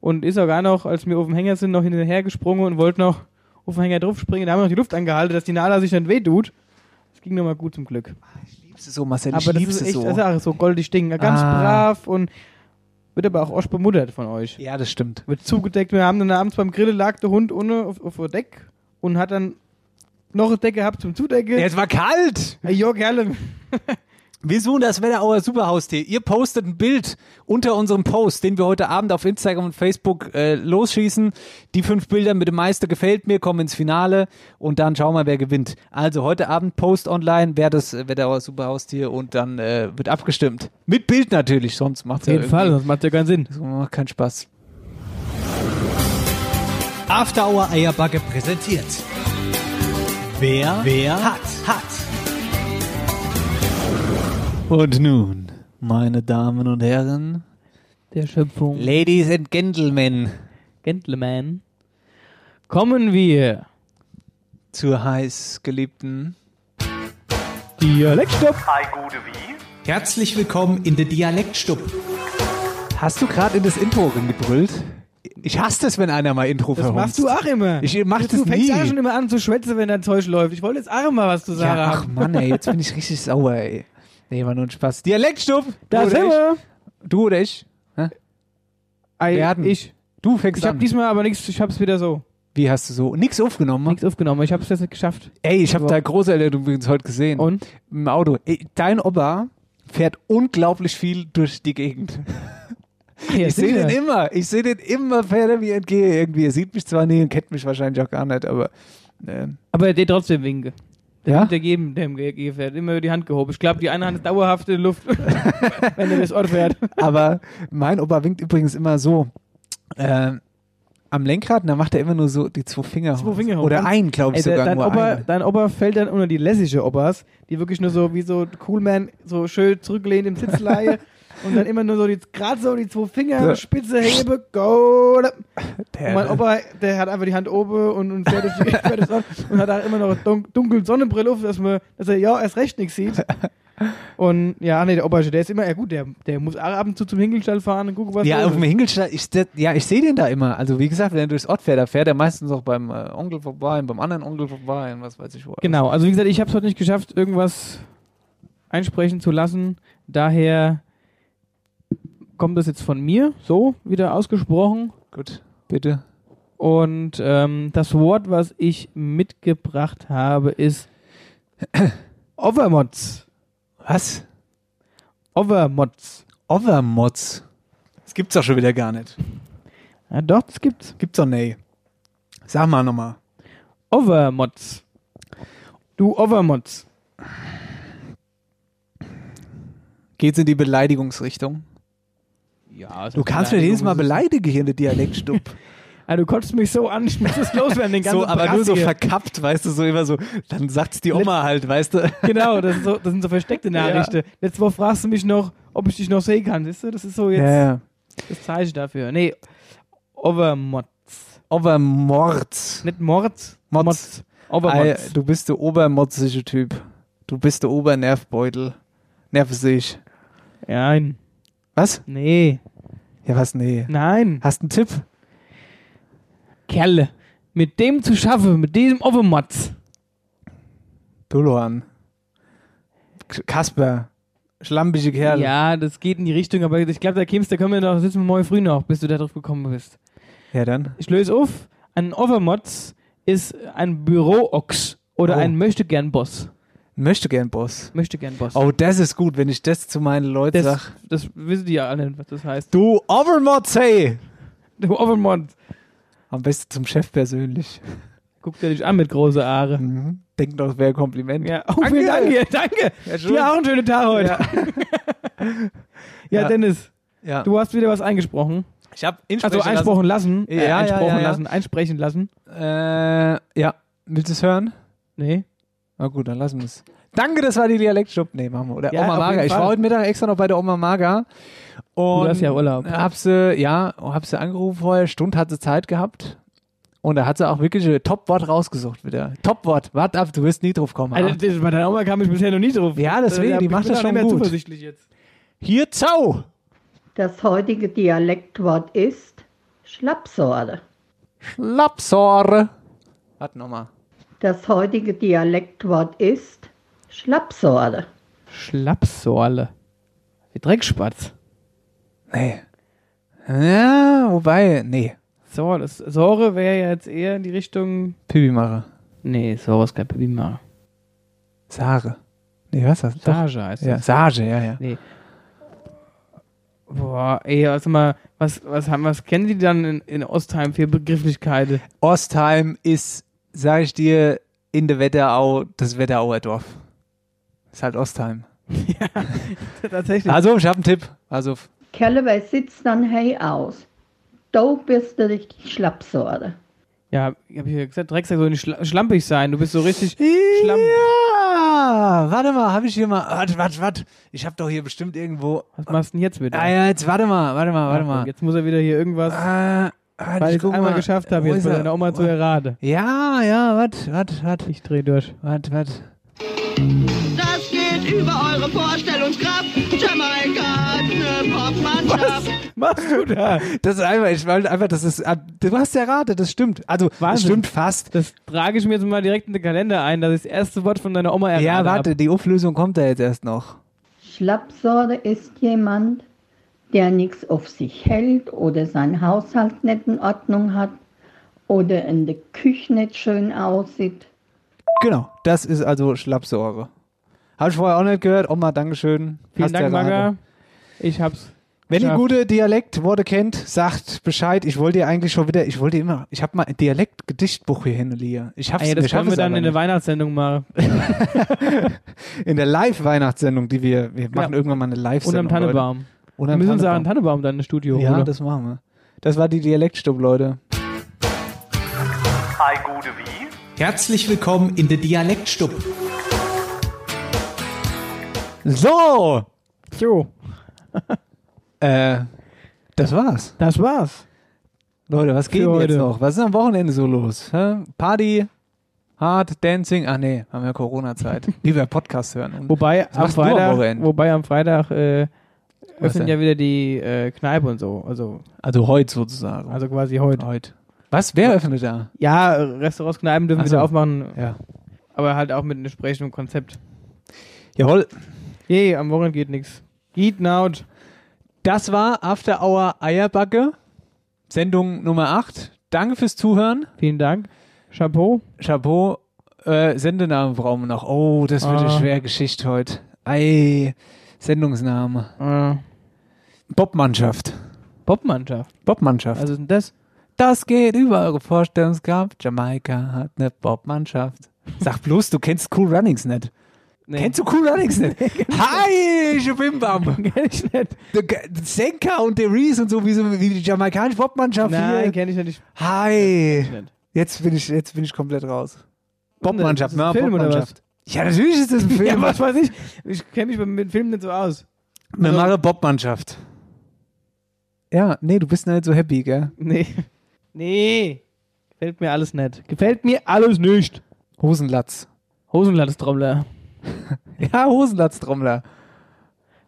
und ist auch gar noch, als wir auf dem Hänger sind, noch hinterher gesprungen und wollte noch auf den Hänger drauf springen. Da haben wir noch die Luft angehalten, dass die Nala sich dann wehtut. Das ging nochmal gut zum Glück. liebst es so, Marcel. aber ich das lieb's ist echt, so. das ist auch so goldig Ding. Ganz Ah. brav und wird aber auch oft bemuttert von euch. Ja, das stimmt. Wird zugedeckt. Wir haben dann abends beim Grillen lag der Hund ohne auf, auf dem Deck und hat dann noch eine Decke gehabt zum Zudecken. Ja, es war kalt. Hey, jo, Kerle. Wir suchen das Wetterauer Superhaustier. Ihr postet ein Bild unter unserem Post, den wir heute Abend auf Instagram und Facebook äh, losschießen. Die fünf Bilder mit dem meisten gefällt mir, kommen ins Finale und dann schauen wir, wer gewinnt. Also heute Abend Post online, wer das äh, Wetterauer Superhaustier und dann äh, wird abgestimmt. Mit Bild natürlich, sonst macht Auf jeden Fall, sonst macht ja keinen Sinn. Das macht keinen Spaß. After Hour Eierbacke präsentiert. Wer, wer hat, hat. Und nun, meine Damen und Herren, Der Schöpfung. Ladies and Gentlemen, Gentleman. Kommen wir. zur heiß geliebten Dialektstopp. Herzlich willkommen in der Dialektstub. Hast du gerade in das Intro gebrüllt? Ich hasse das, wenn einer mal Intro Das verhunzt. machst du auch immer. Ich mach du das fängst nie. auch schon immer an zu schwätzen, wenn dein Zeug läuft. Ich wollte jetzt auch mal was zu sagen Ja, ach. Mann, ey, jetzt bin ich richtig sauer, ey. Nee, war nur ein Spaß. Dialektstub! Da du oder sind ich? wir. Du oder ich? Ei, Werden. Ich. Du fängst Ich habe an. diesmal aber nichts, ich hab's wieder so. Wie hast du so? Nix aufgenommen? Nichts aufgenommen. Ich hab's jetzt nicht geschafft. Ey, ich habe Aber- deine Großeltern übrigens heute gesehen. Und? Im Auto. Ey, dein Opa fährt unglaublich viel durch die Gegend. (laughs) Ja, ich sehe sicher. den immer. Ich sehe den immer fährt er mir entgegen irgendwie. Er sieht mich zwar nie und kennt mich wahrscheinlich auch gar nicht, aber ähm, Aber er geht trotzdem winke. Der Ja? ja? der geben, dem GG fährt. Immer die Hand gehoben. Ich glaube, die eine Hand ist dauerhaft in der Luft, (laughs) wenn er das Ort fährt. Aber mein Opa winkt übrigens immer so äh, am Lenkrad und dann macht er immer nur so die zwei Finger Zwei. Finger hoch. Oder einen, glaube ich Ey, der- sogar dein, nur Opa, einen. dein Opa fällt dann unter die lässige Opas, die wirklich nur so wie so Coolman so schön zurücklehnt im Sitzleihe (laughs) und dann immer nur so die gerade so die zwei Finger spitze hebe, go. Der- Und mein Opa, der hat einfach die Hand oben und, und fährt, das (laughs) an und hat auch immer noch eine dun dunkle Sonnenbrille auf, dass, man, dass er ja erst recht nichts sieht. (laughs) Und ja, nee, der Opa, der ist immer, ja gut, der, der muss auch ab und zu zum Hinkelstall fahren und gucken, was ja, auf dem ist. Hinkelstein, ich, das- ja, ich sehe den da immer. Also wie gesagt, wenn er durchs Ort fährt, da fährt er meistens auch beim äh, Onkel vorbei und beim anderen Onkel vorbei und was weiß ich wo. Genau, also wie gesagt, ich habe es heute nicht geschafft, irgendwas einsprechen zu lassen. Daher kommt das jetzt von mir, so wieder ausgesprochen. Gut, bitte. Und ähm, das Wort, was ich mitgebracht habe, ist (coughs) Overmods. Was? Overmods. Overmods. Das gibt's doch schon wieder gar nicht. Ja, doch, das gibt's. Gibt's doch nicht. Sag mal nochmal. Overmods. Du Overmods. Geht's in die Beleidigungsrichtung? Ja, Du kannst mir jedes Mal beleidigen hier in der Dialektstub. (laughs) Ah, du kotzt mich so an, ich muss das loswerden, den (laughs) ganzen So, aber Brass nur so hier. verkappt, weißt du, so immer so, dann sagt's die Oma halt, weißt du. (laughs) Genau, das, so, das sind so versteckte Nachrichten. Letzte Woche fragst du mich noch, ob ich dich noch sehen kann, siehst du? Das ist so jetzt Ja, ja. das Zeichen dafür. Nee, Overmotz. Overmords. Nicht Mord, Motz. Overmotz. Ei, Du bist der obermotzige Typ. Du bist der Obernervbeutel. Nervensig. Nein. Was? Nee. Ja, was? Nee. Nein. Hast einen Tipp? Kerle, mit dem zu schaffen, mit diesem Overmotz. Duluan. K- Kasper. Schlampige Kerl. Ja, das geht in die Richtung, aber ich glaube, da kämst, da können wir noch, sitzen wir morgen früh noch, bis du da drauf gekommen bist. Ja, dann. Ich löse auf. Ein Overmotz ist ein Büro-Ochs oder Oh. ein Möchtegern-Boss. Möchte gern Boss. Möchtegern-Boss. Oh, das ist gut, wenn ich das zu meinen Leuten das, sag. das wissen die ja alle, was das heißt. Du Overmotze! Du Overmotz. Am besten zum Chef persönlich. Guckt er dich an mit große Aare. Mhm. Denkt doch, es wäre ein Kompliment. Ja, oh, vielen Dank hier, danke. Ja. Dir auch einen schönen Tag heute. (laughs) Ja, Ja. Dennis, Ja. du hast wieder was eingesprochen. Ich habe Also einsprochen lassen. Ja, äh, ja, einsprochen ja, ja. lassen, einsprechen lassen. Äh, ja. Willst du es hören? Nee. Na gut, dann lassen wir es. Danke, das war die Dialektstub. Nee, machen wir. Oder Ja, Oma Maga. Ich war heute Mittag extra noch bei der Oma Maga. Und hast ja Urlaub. Hab sie, ja, hab sie angerufen vorher. Stunde hat sie Zeit gehabt. Und da hat sie auch wirklich ein Top-Wort rausgesucht wieder. Top-Wort. Wart ab, du wirst nie drauf kommen. Also, das, bei deiner Oma kam ich bisher noch nie drauf. Ja, deswegen, Äh, die macht das schon gut. zuversichtlich jetzt. Hier, Zau! Das heutige Dialektwort ist Schlappsorte. Schlappsore. Warte nochmal. Das heutige Dialektwort ist Schlappsorte. Schlappsorle. Wie Dreckspatz. Nee. Ja, wobei, nee. So, das Sore wäre ja jetzt eher in die Richtung. Pibimacher. Nee, Sore ist kein Pibimacher. Sare. Nee, was ist das? Sage heißt Ja, das. Sage, ja, ja. Nee. Boah, ey, also mal, was, was, haben, was kennen die dann in, in Ostheim für Begrifflichkeiten? Ostheim ist, sag ich dir, in der Wetterau, das Wetterauer Dorf. Ist halt Ostheim. (laughs) Tatsächlich. Also, ich habe einen Tipp. Also, wer sitzt dann hey aus? Du bist du richtig Schlappsorte. Ja, ich hab hier gesagt, Drecksack soll nicht schla schlampig sein. Du bist so richtig schlamm. Ja, warte mal, habe ich hier mal. Warte, warte, warte. Ich habe doch hier bestimmt irgendwo. Was machst du denn jetzt wieder? Ah ja, jetzt warte mal, warte mal, warte mal. Jetzt muss er wieder hier irgendwas, Ah, warte, weil ich ich es einmal mal. geschafft habe, jetzt bei er? deiner Oma zu erraten. Ja, ja, warte, warte, warte. Ich dreh durch. Warte, warte. Das geht über eure Vorstellungskraft. Jamaika hat eine Popmannschaft. Machst du da? Das ist einfach, ich wollte einfach, das ist. Du hast erraten, das stimmt. Also, das Wahnsinn. stimmt fast. Das trage ich mir jetzt mal direkt in den Kalender ein, dass ich das erste Wort von deiner Oma errate. Ja, warte, hab. die Auflösung kommt da jetzt erst noch. Schlappsorte ist jemand, der nichts auf sich hält oder sein Haushalt nicht in Ordnung hat oder in der Küche nicht schön aussieht. Genau, das ist also Schlappsäure. Habe ich vorher auch nicht gehört. Oma, Dankeschön. Vielen Hast Dank. Maga. Ich hab's. Wenn ihr gute Dialektworte kennt, sagt Bescheid. Ich wollte dir eigentlich schon wieder, ich wollte immer, ich habe mal ein Dialektgedichtbuch hier hinliegen. Ich hab's, Ey, das können wir dann in der. Weihnachtssendung machen. (laughs) in der Live-Weihnachtssendung, die wir, wir machen Ja. irgendwann mal eine Live-Sendung. Unterm Tannebaum. Leute. Wir Unterm müssen uns auch Tannebaum. dann ins Studio Ja, holen. das machen wir. Das war die Dialektstub, Leute. Hi, gute wie? Herzlich willkommen in der Dialektstub. So! So. (laughs) Äh, das war's. Das war's. Leute, was geht jetzt noch? Was ist am Wochenende so los? Hä? Party, Hard, Dancing? Ach nee, haben wir Corona-Zeit. (laughs) Lieber Podcast hören. Und Wobei am, Freitag, wobei am Freitag äh, öffnen ja wieder die äh, Kneipe und so. Also, Also heute sozusagen. also quasi heute. heute. Was? Wer öffnet da? Ja, Restaurants, Kneipen dürfen Ach so. wieder aufmachen, Ja. aber halt auch mit einem entsprechendem Konzept. Jawohl. Je, am Wochenende geht nichts. Geht naut. Das war After Hour Eierbacke, Sendung Nummer 8. Danke fürs Zuhören. Vielen Dank. Chapeau. Chapeau. Äh, Sendenamen brauchen wir noch. Oh, das wird eine Ah. schwere Geschichte heute. Ei, Sendungsname. Äh, Bobmannschaft. Popmannschaft. Bobmannschaft. Also denn das? Das geht über eure Vorstellungskraft. Jamaika hat eine Bobmannschaft. Sag bloß, du kennst Cool Runnings nicht. Kennst du Cool Alex nicht? Hi, ich bin Bam. Kenn ich nicht. Der (laughs) Senka und der Reese und so, wie, so, wie die jamaikanische Popmannschaft Nein, hier. kenn ich nicht. Hi. Ich nicht. Jetzt bin ich, jetzt bin ich komplett raus. Popmannschaft, das ne? Popmannschaft. Ja, natürlich ist das ein Film. (laughs) Ja, was weiß ich. Ich kenne mich mit, Filmen nicht so aus. Wir Also- machen Popmannschaft. Ja, nee, du bist nicht so happy, gell? (laughs) Nee. Nee. Gefällt mir alles nicht. Gefällt mir alles nicht. Hosenlatz. Hosenlatz-Trommler. (laughs) Ja, Hosenlatz-Trommler.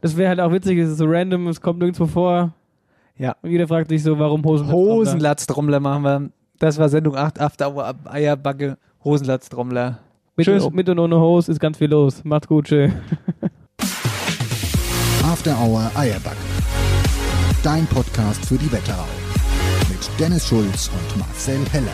Das wäre halt auch witzig, es ist so random, es kommt nirgendwo vor. Ja. Und jeder fragt sich so, warum Hosenlatz-Trommler? Hosenlatz-Trommler machen wir. Das war Sendung 8, After Hour Eierbacke, Hosenlatz-Trommler. Mit, Tschüss. und, mit und ohne Hose ist ganz viel los. Macht's gut, schön. After Hour Eierback. Dein Podcast für die Wetterau. Mit Dennis Schulz und Marcel Heller.